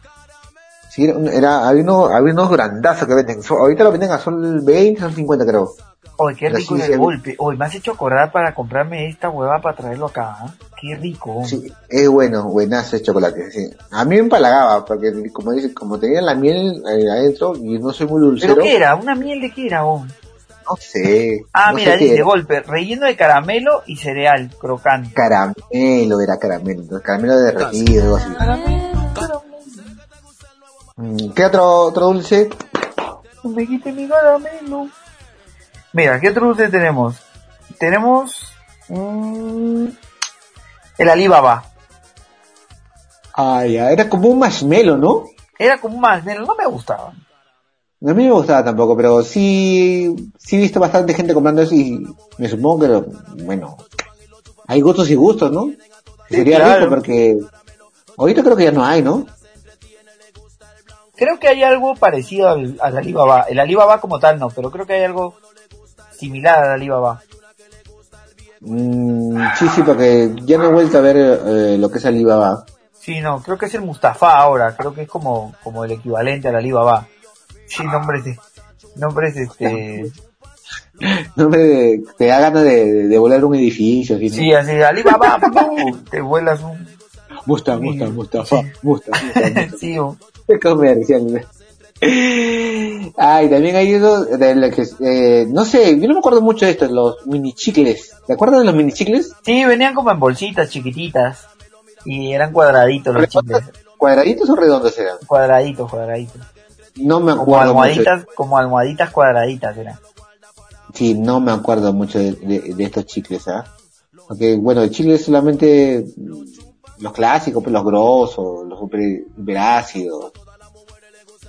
Sí, era, un- era, había, uno, había unos grandazos que venden. So- ahorita lo venden a sol 20, sol 50, creo. Oye, qué rico había- golpe. Oye, me has hecho acordar para comprarme esta hueva para traerlo acá, ¿ah? Qué rico. Sí, es bueno, buenazo el chocolate. Sí. A mí me empalagaba, porque como dice, como tenía la miel eh, adentro, y no soy muy dulcero, ¿Pero qué era? ¿Una miel de qué era, oh? no sé. Ah, no mira, dice era. golpe, relleno de caramelo y cereal, crocante. Caramelo, era caramelo, caramelo derretido, algo así. Caramelo. Mm, ¿Qué otro, otro dulce? Me quite mi caramelo. Mira, ¿qué otro dulce tenemos? Tenemos mm, el Alibaba. Ah, ya, era como un marshmallow, ¿no? Era como un marshmallow, no me gustaba. A mí no me gustaba tampoco, pero sí, sí he visto bastante gente comprando eso y me supongo que, lo- bueno, hay gustos y gustos, ¿no? Sí, Sería claro. rico porque ahorita creo que ya no hay, ¿no? Creo que hay algo parecido al, al Alibaba. El Alibaba como tal no, pero creo que hay algo similar al Alibaba. Mm, sí, sí, porque ya no he vuelto a ver eh, lo que es Alibaba. Sí, no, creo que es el Mustafa ahora, creo que es como, como el equivalente al Alibaba. Sí, nombres de, nombres este, No me te da ganas de, de volar un edificio, ¿no? sí, así, Alibaba, ¡pum! te vuelas un, Musta, Musta, Mustafa, Musta, Musta, Musta. sí, comercial. Ay, también hay uno de lo que, eh, no sé, yo no me acuerdo mucho de estos, los mini chicles. ¿Te acuerdas de los mini chicles? sí, venían como en bolsitas chiquititas y eran cuadraditos los chicles, ¿Cuadraditos o redondos eran? cuadraditos, cuadraditos, No me como acuerdo mucho. almohaditas, como almohaditas cuadraditas eran. Sí, no me acuerdo mucho de, de- de estos chicles, ¿ah? Porque, bueno, el chicle solamente los clásicos, pues los grosos, los super, super ácidos.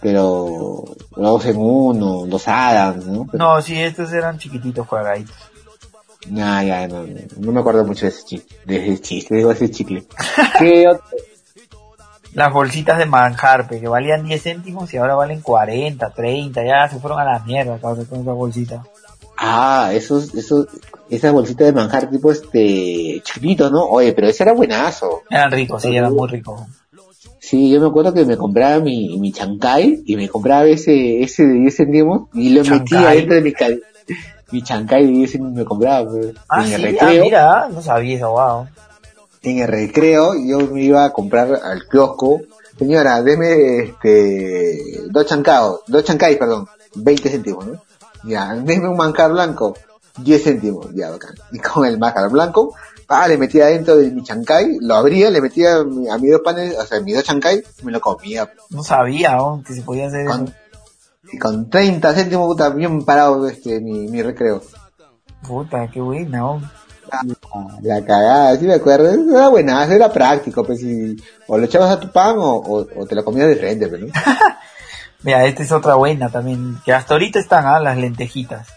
Pero, los en uno, los Adams, ¿no? Pero- No, sí, estos eran chiquititos cuadraditos. Nah, ya, no, no, me acuerdo mucho de ese chiste, de ese chiste, digo ese chicle. ¿Qué otro? Las bolsitas de manjar, pues, que valían 10 céntimos y ahora valen 40, 30, ya se fueron a la mierda cabrón, con esa bolsita. Ah, esos, esos, esas bolsitas de manjar tipo este, chiquitito, ¿no? Oye, pero ese era buenazo. Eran ricos, sí, eran muy ricos. Sí, yo me acuerdo que me compraba mi, mi chancay y me compraba ese, ese de 10 céntimos y lo Chancay. metía dentro de mi ca- mi chancay de 10 céntimos me compraba, pues. Ah, en sí, el ah, recreo, mira, no sabía eso, wow. en el recreo yo me iba a comprar al kiosco, señora, deme este, dos chancaos, dos chancay, perdón, 20 céntimos, ¿no? Ya, deme un manjar blanco, 10 céntimos, ya, bacán. Y con el manjar blanco, ah, le metía dentro de mi chancay, lo abría, le metía a mi- a mis dos panes, o sea, mis dos chancay, me lo comía, No sabía oh, que se podía hacer eso. y con 30 céntimos, puta, bien parado este, mi, mi recreo. Puta, qué buena, oh. La cagada, sí me acuerdo, era buena, era práctico, pues, y, o lo echabas a tu pan o, o, o te lo comías de frente, pues, ¿no? Mira, esta es otra buena también, que hasta ahorita están, ah, las lentejitas.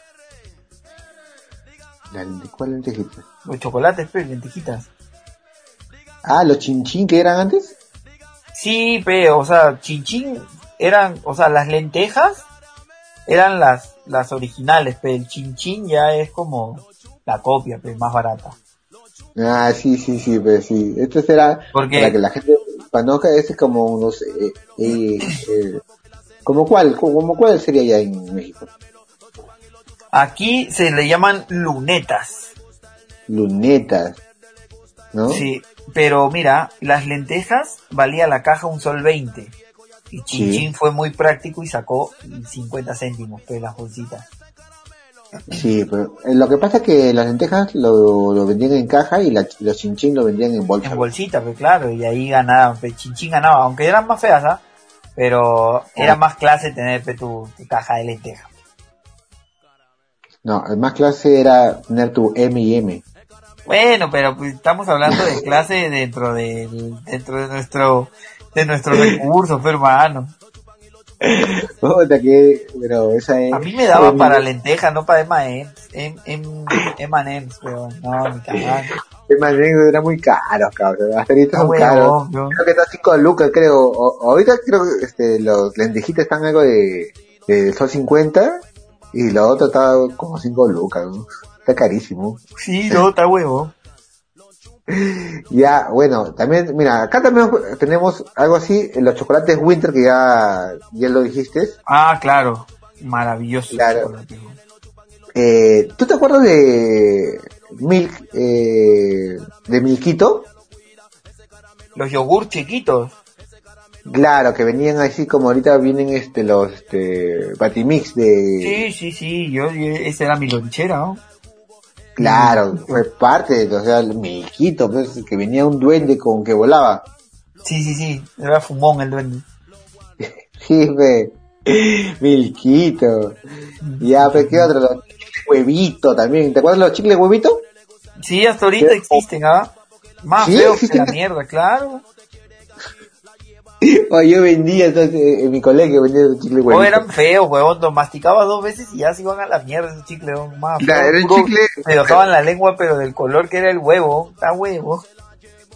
¿Cuál lentejita? Los chocolates, pues, lentejitas. Ah, los chinchín que eran antes. Sí, pero, o sea, chinchín eran, o sea, las lentejas eran las, las originales, pero el chinchín ya es como la copia, pues, más barata. Ah, sí, sí, sí, pues sí. Esto será para que la gente conozca, ese es como unos, eh, eh, eh, ¿como cuál? ¿Como cuál sería ya en México? Aquí se le llaman lunetas. Lunetas. ¿No? Sí, pero mira, las lentejas valía la caja un sol 20. Y Chinchín Sí. fue muy práctico y sacó 50 céntimos, pues las bolsitas. Sí, pero eh, lo que pasa es que las lentejas lo, lo vendían en caja y la, los chinchín lo vendían en bolsa. En bolsita, pues claro, y ahí ganaban, pues Chinchín ganaba, aunque eran más feas, ¿ah? Pero era más clase tener tu, tu caja de lentejas. No, el más clase era tener tu M y M. Bueno, pero pues, estamos hablando de clase dentro del, dentro de nuestro, de nuestros recursos, pues, hermano. Puta que, pero esa es... A mí me daba para lentejas, no para M&M's, em, em, M&M's, pero no, mi mandarín era muy caro, cabrón. Hasta ahorita son caros. Creo que está 5 lucas, creo. O- ahorita creo que este, los lentejitas están algo de, de sol 50 y lo otro está como 5 lucas. ¿no? Está carísimo. Sí, no, está huevo. Ya, bueno, también, mira, acá también tenemos algo así, los chocolates Winter que ya, ya lo dijiste. Ah, claro. Maravilloso. Claro. Eh, ¿Tú te acuerdas de Milk, eh, de Milquito? Los yogur chiquitos. Claro, que venían así como ahorita vienen este los este Batimix de Sí, sí, sí, yo, yo- esa era mi lonchera, ¿no? Claro, fue parte de, o sea, el Milquito, pues, que venía un duende con que volaba. Sí, sí, sí, era fumón el duende. Sí, fue Milquito. Ya, pues qué otro, los chicles huevito también. ¿Te acuerdas de los chicles huevito? Sí, hasta ahorita ¿Qué? existen, ¿ah? Más Sí, feos que la mierda, claro. O yo vendía entonces en mi colegio vendía los chicles huevito. O eran feos, huevón, los masticabas dos veces y ya se iban a la mierda esos chicles, huevón, más Claro, era un chicle- Me dejaban la lengua, pero del color que era el huevo, está huevo.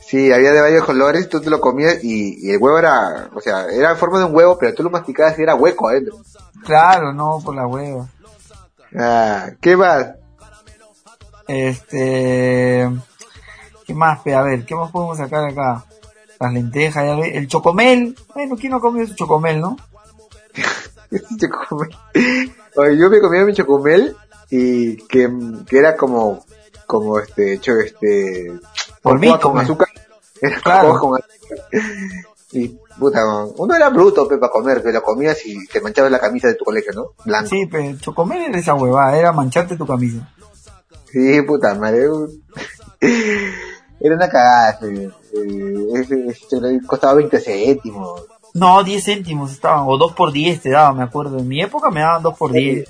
Sí, había de varios colores, tú te lo comías y, y el huevo era, o sea, era en forma de un huevo, pero tú lo masticabas y era hueco adentro. Claro, no, por la hueva. Ah, ¿qué más? Este, ¿qué más? pe? A ver, ¿qué más podemos sacar acá? Las lentejas, ya ve- el chocomel. Bueno, ¿quién no comió su chocomel, no? Chocomel. Oye, yo me comía mi chocomel y que, que era como, como este, hecho este, Polvito, con azúcar. Era Claro. con azúcar. Y, puta, uno era bruto, pe, para comer, que lo comías y te manchabas la camisa de tu colegio, ¿no? Blanco. Sí, pero el chocomel era esa huevada, era mancharte tu camisa. Sí, puta madre. Era una cagada. eh, eh, costaba 20 céntimos. No, 10 céntimos estaban, o 2 por 10 te daban, me acuerdo. En mi época me daban 2 por 10.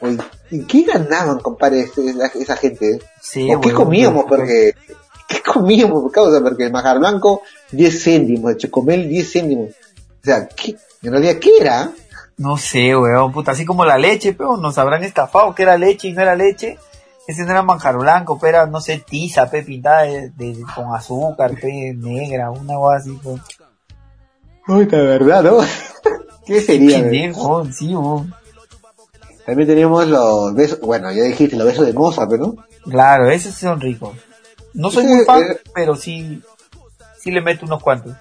Oye, ¿Y qué ganaban, compadre, ese- esa, gente? Sí, ¿O qué comíamos? pero- Porque, ¿qué comíamos por causa? Porque el majar blanco, 10 céntimos, el chocomel, 10 céntimos. O sea, ¿qué, en realidad, ¿qué era? No sé, weón, puta, así como la leche, pero nos habrán estafado que era leche y no era leche. Ese no era manjar blanco, pero era, no sé, tiza, pe, pintada de, de- con azúcar, pe, negra, una cosa así, pues. Uy, la verdad, ¿no? ¿Qué sería? Pendejo, sí. También tenemos los besos, bueno, ya dijiste, los besos de moza, pero ¿no? Claro, esos son ricos. No soy Ese, muy fan, eh, pero sí, sí le meto unos cuantos.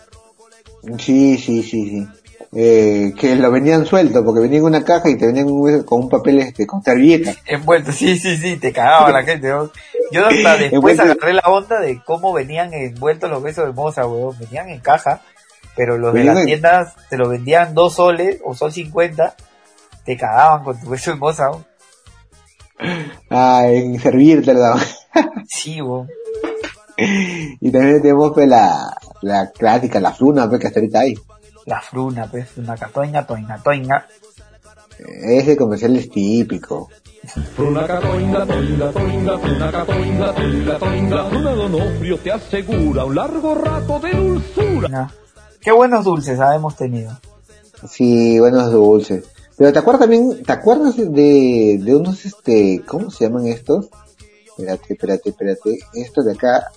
Sí, sí, sí, sí. Eh, que lo vendían suelto, porque venían en una caja y te venían un- con un papel este, con servilleta. Envuelto, sí, sí, sí, te cagaba la gente, weón. Yo hasta después Envuelto- agarré la onda de cómo venían envueltos los besos de moza, weón. Venían en caja, pero los de las en- tiendas te lo vendían dos soles o sol cincuenta, te cagaban con tu beso de moza, weón. Ah, en servirte, ¿verdad? Sí, weón. y también tenemos pues, la, la clásica, la fruna, pues, que hasta ahorita hay. La fruna, pues, una catoña, toña, toña. Eh, Ese comercial es típico. Frunaca toinga, toinga, toinga, frunaca toinga, toinga, toinga. Fruna Donofrio te asegura un largo rato de dulzura. Qué buenos dulces ah, hemos tenido. Sí, buenos dulces. Pero te acuerdas también, ¿te acuerdas de, de unos, este, ¿cómo se llaman estos? Espérate, espérate, espérate. Estos de acá.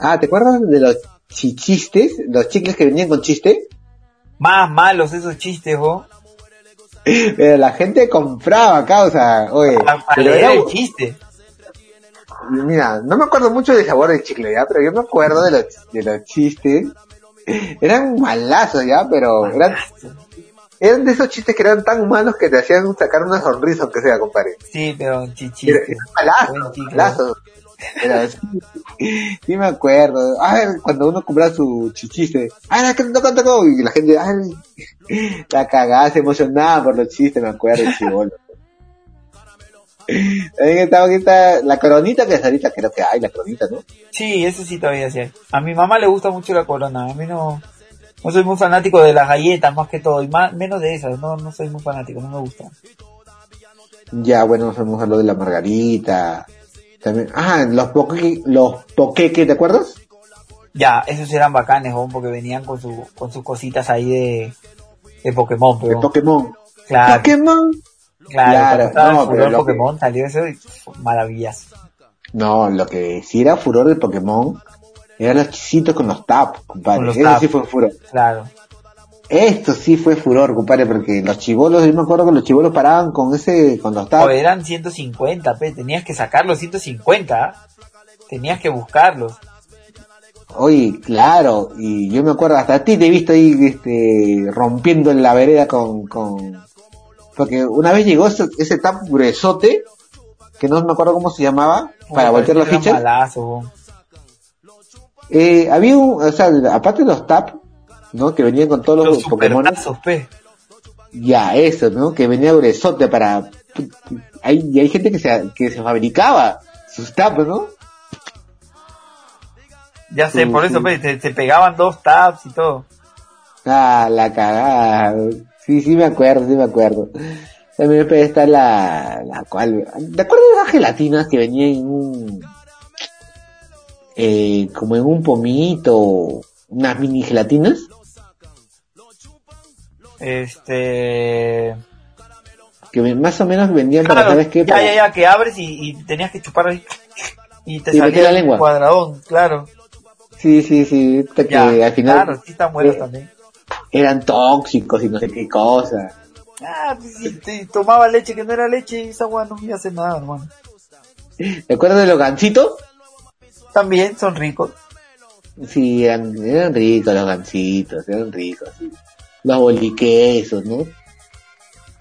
Ah, ¿te acuerdas de los chichistes? Los chicles que venían con chiste. Más malos esos chistes, weón. Pero la gente compraba, causa. Oye, Para, para pero era, el chiste. mira, no me acuerdo mucho del sabor del chicle, ya, pero yo me acuerdo de los, de los chistes. Eran malazos, ya, pero eran, Eran de esos chistes que eran tan malos que te hacían sacar una sonrisa aunque sea, compadre. Sí, pero chichi. Era, era Era así. Sí me acuerdo. A ver, cuando uno compraba su chichiste. ¡Ay, que no canta Y la gente, ay, la cagada, se emocionaba por los chistes, me acuerdo, chivolo. También ahorita la coronita que es ahorita, creo que hay la coronita, ¿no? Sí, eso sí todavía sí hay. A mi mamá le gusta mucho la corona, a mí no, no soy muy fanático de las galletas más que todo, y más, menos de esas, no, no soy muy fanático, no me gusta. Ya, bueno, nos vamos a lo de la margarita. También, ah, los poque, los poqueques, ¿te acuerdas? Ya, esos eran bacanes, ¿no? porque venían con su, con sus cositas ahí de, de Pokémon, De pero, Pokémon. claro, Pokémon. claro, claro, no, el pero furor que- Pokémon salió eso y maravillas. No, lo que sí era furor del Pokémon eran los chisitos con los tap, compadre. Con los Eso tap. sí fue furor. Claro, Esto sí fue furor, compadre, porque los chivolos, yo me acuerdo que los chivolos paraban con ese, con los tap. o eran 150, pe, tenías que sacar los 150, ¿ah? tenías que buscarlos. Oye, claro, y yo me acuerdo, hasta a ti te he visto ahí, este, rompiendo en la vereda con, con, porque una vez llegó ese, ese tap gruesote, que no me acuerdo cómo se llamaba, para voltear las eran fichas. Eh, había un, o sea, aparte de los tap, ¿no? Que venían con todos los, Los Pokémon. pe. Ya, eso, ¿no? Que venía gruesote para... Hay, y hay gente que se, que se fabricaba sus tapas, ¿no? Ya sé, Sí, por eso, sí. pe, te pegaban dos taps y todo. Ah, la cagada. Sí, sí me acuerdo, sí me acuerdo. También está la, la cual... ¿Te acuerdas de las gelatinas que venían en un... Eh, como en un pomito, unas mini gelatinas? Este... Que más o menos vendían para, Claro, ¿sabes qué? ya, Para- ya, ya, que abres y, y tenías que chupar ahí. Y te Y salía la un lengua. cuadradón, claro. Sí, sí, sí, que Ya, al final claro, sí están buenos eh, también. eran tóxicos y no sé qué cosa. Ah, pues si te tomaba leche que no era leche y esa agua no me hacer nada, hermano. ¿Te acuerdas de los gancitos? También son ricos. Sí, eran, eran ricos los gancitos, eran ricos, sí. Los boliquesos, ¿no?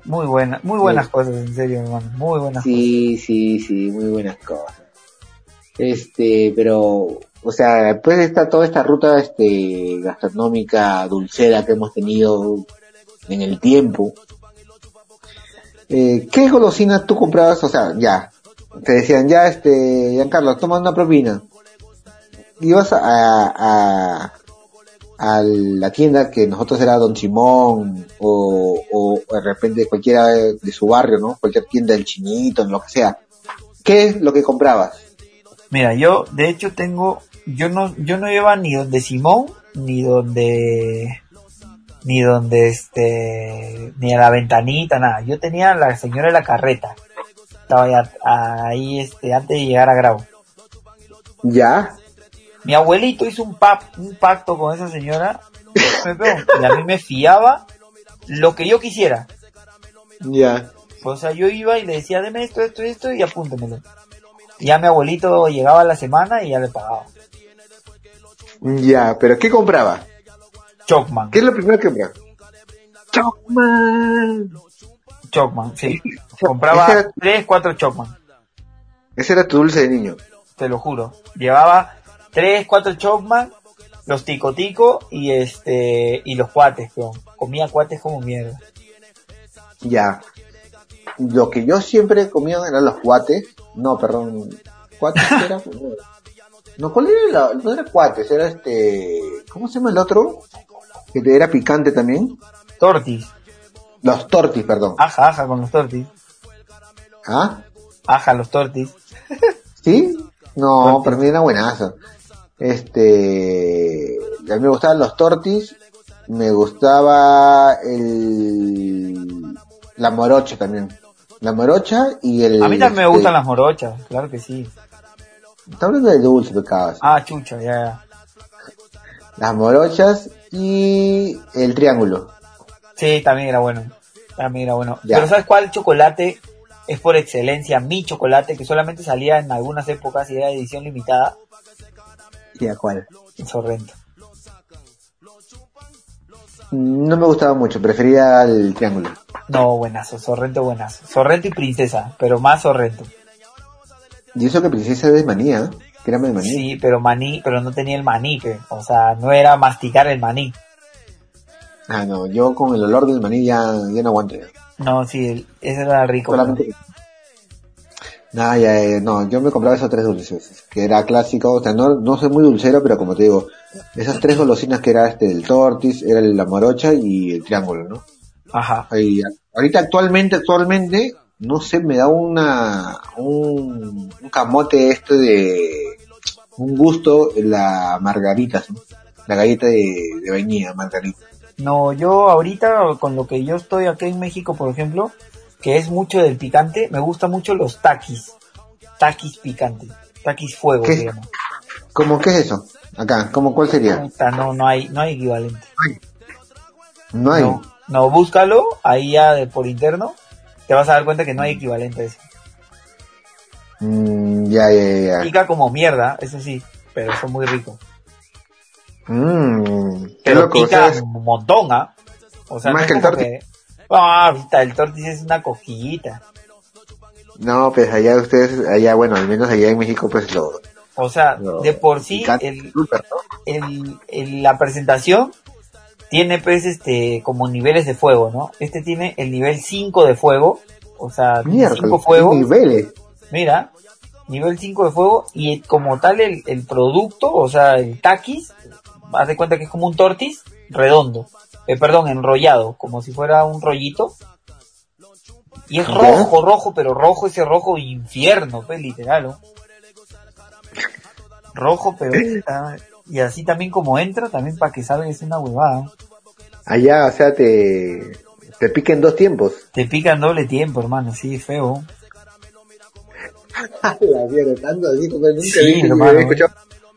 Muy buenas, muy buenas cosas, en serio, hermano. Muy buenas Sí, sí, sí, muy buenas cosas. Este, pero, o sea, después de esta, toda esta ruta, este, gastronómica, dulcera que hemos tenido en el tiempo, eh, ¿qué golosinas tú comprabas? O sea, ya, te decían, ya, este, Giancarlo, toma una propina. Ibas a, a, a la tienda que nosotros era Don Simón o, o de repente cualquiera de, su barrio, ¿no? Cualquier tienda del chinito, lo que sea. ¿Qué es lo que comprabas? Mira, yo de hecho tengo, yo no, yo no iba ni donde Simón, ni donde, ni donde este, ni a la ventanita, nada. Yo tenía a la señora de la carreta. Estaba ahí, este, antes de llegar a Grau. Ya, Mi abuelito hizo un, pap, un pacto con esa señora, y a mí me fiaba lo que yo quisiera. ya. O sea, yo iba y le decía, deme esto, esto, esto, y apúntemelo. Y ya mi abuelito llegaba a la semana y ya le pagaba. Ya, pero ¿qué compraba? Chocman. ¿Qué es lo primero que compraba? Chocman. Chocman, sí. Compraba era- tres, cuatro Chocman, Ese era tu dulce de niño. te lo juro. Llevaba tres, cuatro Chocman, los tico tico y este, y los cuates, pero comía cuates como mierda. Ya. Lo que yo siempre comía eran los cuates. No, perdón. ¿Cuates era? No, ¿cuál era? La, no era cuates, era este... ¿Cómo se llama el otro? Que era picante también. Tortis, Los tortis, perdón. aja, aja con los tortis, ¿Ah? aja los tortis. ¿Sí? No, Tortis. para mí era buenazo. Este, a mí me gustaban los tortis, me gustaba el, la morocha también. La morocha y el... A mí también me este, gustan las morochas, claro que sí. Está hablando de dulce, pecados. Ah, chucha, ya, ya. Las morochas y el triángulo. Sí, también era bueno. También era bueno. Ya. Pero ¿sabes cuál chocolate es por excelencia? Mi chocolate, que solamente salía en algunas épocas y era edición limitada. ¿Y a cuál? En Sorrento. No me gustaba mucho, prefería el triángulo. No, buenazo, Sorrento buenazo. Sorrento y princesa, pero más Sorrento. Y eso que princesa es de manía, ¿eh? que era de maní. Sí, pero maní, pero no tenía el maní, que, o sea, no era masticar el maní. Ah, no, yo con el olor del maní ya, ya no aguanto. ya. No, sí, ese era rico. Solamente... Nada, ya, eh, no, yo me compraba esos tres dulces, que era clásico, o sea, no, no soy muy dulcero, pero como te digo, esas tres golosinas que era este, el tortis, era la morocha y el triángulo, ¿no? Ajá. Y ahorita actualmente, actualmente, no sé, me da una, un, un camote este de, un gusto la margarita, ¿no? la galleta de, de vainilla, margarita. No, yo ahorita con lo que yo estoy aquí en México, por ejemplo, que es mucho del picante, me gustan mucho los taquis. Taquis picante. Taquis fuego, ¿Qué? ¿Cómo qué es eso? Acá, ¿cómo cuál sería? Puta, no, no hay, no hay equivalente. No hay. No, no, búscalo ahí ya de, por interno. Te vas a dar cuenta que no hay equivalente a eso. Mm, ya, ya, ya. Pica como mierda, eso sí, pero son muy ricos. Mm, qué Pero loco, o pica sea, un montón, ¿ah? O sea, Más no que el que- Ah, el tortis es una cosquillita. no, pues allá ustedes, allá, bueno, al menos allá en México, pues lo, O sea, lo de por sí, el, el, el- la presentación tiene pues este como niveles de fuego, ¿no? Este tiene el nivel 5 de fuego, o sea, Mierda, 5 qué fuegos, niveles. mira, nivel 5 de fuego y como tal el, el producto, o sea, el taquis, haz de cuenta que es como un tortis redondo, eh, perdón, enrollado, como si fuera un rollito. Y es rojo, rojo, pero rojo ese rojo infierno, pues literal, ¿no? Rojo, pero está- y así también como entra, también para que salga es una huevada. Allá, o sea, te, te pica en dos tiempos. Te pican doble tiempo, hermano, sí, feo. La mierda, tanto así como nunca Sí, hermano. escuchado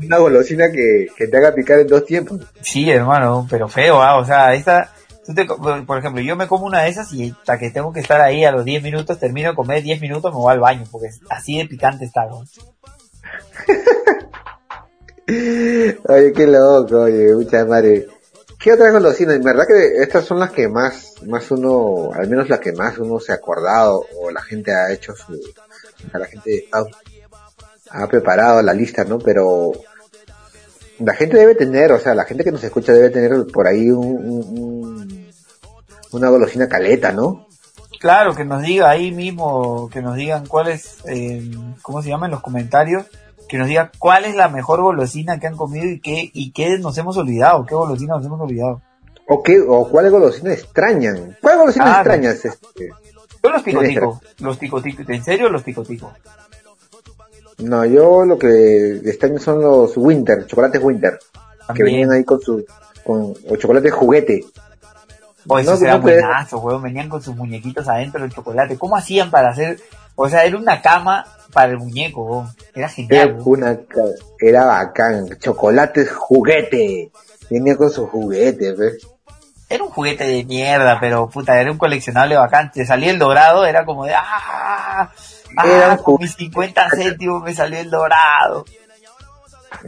una golosina que, que te haga picar en dos tiempos. Sí, hermano, pero feo, ah, o sea, esta, tú te por ejemplo, yo me como una de esas y hasta que tengo que estar ahí a los 10 minutos, termino de comer 10 minutos, me voy al baño, porque así de picante está, ¿no? Oye, qué loco, oye, mucha madre. ¿Qué otras golosinas? En verdad que estas son las que más, más uno, al menos las que más uno se ha acordado, o la gente ha hecho su, a la gente ha, ha preparado la lista, ¿no? Pero la gente debe tener, o sea, la gente que nos escucha debe tener por ahí un, un- un- una golosina caleta, ¿no? Claro, que nos diga ahí mismo, que nos digan cuál es, eh, ¿cómo se llama? En los comentarios, que nos diga cuál es la mejor golosina que han comido y qué, y qué nos hemos olvidado, qué golosina nos hemos olvidado. ¿O qué, o cuál golosina extrañan? ¿Cuál golosina Ah, extrañas? Este? Yo los picoticos, los picoticos, en serio los picoticos. No, yo lo que extraño son los Winter, chocolates Winter, que venían ahí con su, con, o chocolates juguete. O esos No, eran no puede- buenazos, weón. Venían con sus muñequitos adentro del chocolate. ¿Cómo hacían para hacer? O sea, era una cama para el muñeco, weón. Era Era genial, weón. una, era bacán, chocolates juguete. Venía con sus juguetes, ¿ves? Era un juguete de mierda, pero puta, era un coleccionable bacán. Te salía el dorado, era como de, ¡ah! ¡Ah! Con mis 50 céntimos me salió el dorado.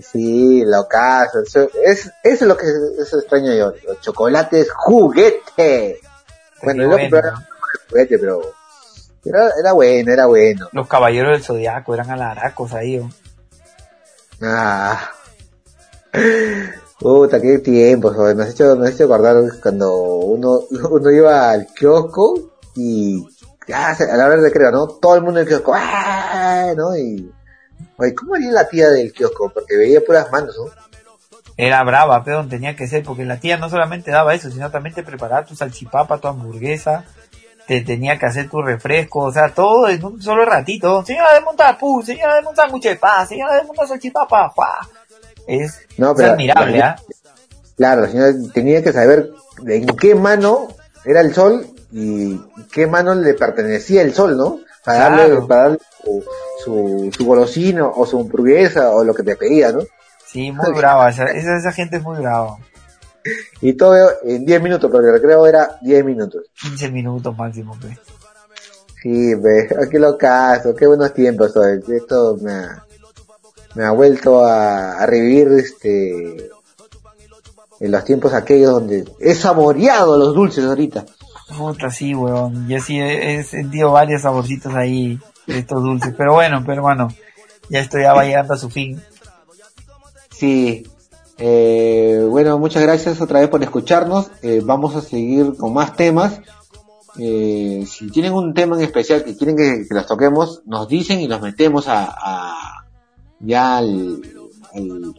Sí, lo caso. Eso es, eso es lo que eso extraño yo, los chocolates juguete. Bueno, yo compraba juguete, pero era, era bueno, era bueno. Los caballeros del zodiaco eran alaracos ahí, weón. Ah. Puta, qué tiempo, joder. Me has hecho, me has hecho acordar cuando uno, uno iba al kiosco y ah, a la hora de recreo, ¿no? Todo el mundo en el kiosco, ¡ah! ¿no? Y, oye, ¿cómo haría la tía del kiosco? Porque veía puras manos, ¿no? Era brava, pero tenía que ser, porque la tía no solamente daba eso, sino también te preparaba tu salchipapa, tu hamburguesa, te tenía que hacer tu refresco, o sea, todo en un solo ratito. Señora de montar pu, señora de montar mucha pa, señora de montar salchipapa, pa. Es, No, es pero- admirable, ¿ah? Claro, la señora tenía que saber en qué mano era el sol y qué mano le pertenecía el sol, ¿no? Para darle, para darle su, su, su golosino o su hamburguesa o lo que te pedía, ¿no? Sí, muy brava, esa, esa, esa gente es muy brava. Y todo en 10 minutos, porque el recreo era 10 minutos. 15 minutos máximo, pues. Sí, ve, qué locazo, qué buenos tiempos, oye. Esto me ha, me ha vuelto a, a revivir este en los tiempos aquellos donde he saboreado los dulces ahorita. Puta, sí, weón. Yo sí he, sentido varios saborcitos ahí de estos dulces. Pero bueno, pero bueno, ya esto ya va llegando a su fin. Sí. Eh, bueno, muchas gracias otra vez por escucharnos. Eh, vamos a seguir con más temas. Eh, si tienen un tema en especial que quieren que, que los toquemos, nos dicen y los metemos a, ya al-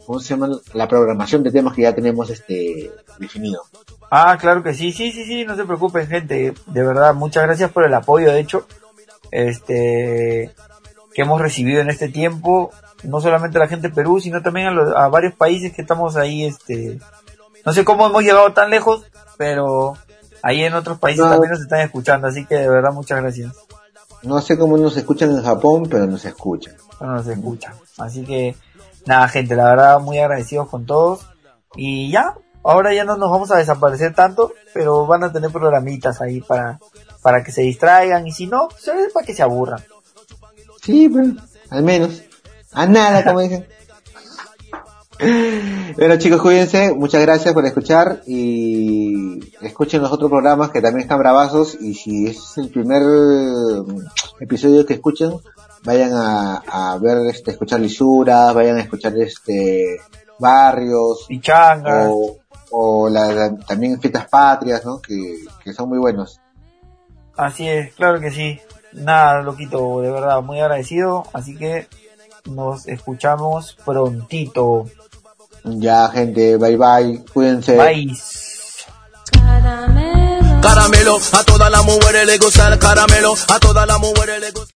¿cómo se llama? La programación de temas que ya tenemos este definido. Ah, claro que sí, sí, sí, sí, no se preocupen, gente. De verdad, muchas gracias por el apoyo, de hecho, este, que hemos recibido en este tiempo. No solamente la gente de Perú, sino también a, los- a varios países que estamos ahí, este, no sé cómo hemos llegado tan lejos, pero ahí en otros países No. también nos están escuchando, así que de verdad muchas gracias. No sé cómo nos escuchan en Japón, pero nos escuchan. no nos escuchan. Así que, nada, gente, la verdad, muy agradecidos con todos. Y ya, ahora ya no nos vamos a desaparecer tanto, pero van a tener programitas ahí para, para que se distraigan. Y si no, pues, es para que se aburran. Sí, pero al menos. A nada, como dicen. Bueno chicos, cuídense, muchas gracias por escuchar y escuchen los otros programas que también están bravazos y si es el primer mm, episodio que escuchen, vayan a, a ver, este, escuchar lisuras, vayan a escuchar este barrios Pichangas. o, o la, la- también fiestas patrias, ¿no? Que, que son muy buenos. Así es, claro que sí. Nada, loquito, de verdad, muy agradecido. Así que nos escuchamos prontito. Ya gente, bye bye, cuídense. Bye. Caramelo, a todas las mujeres le gusta el caramelo, a todas las mujeres le gusta.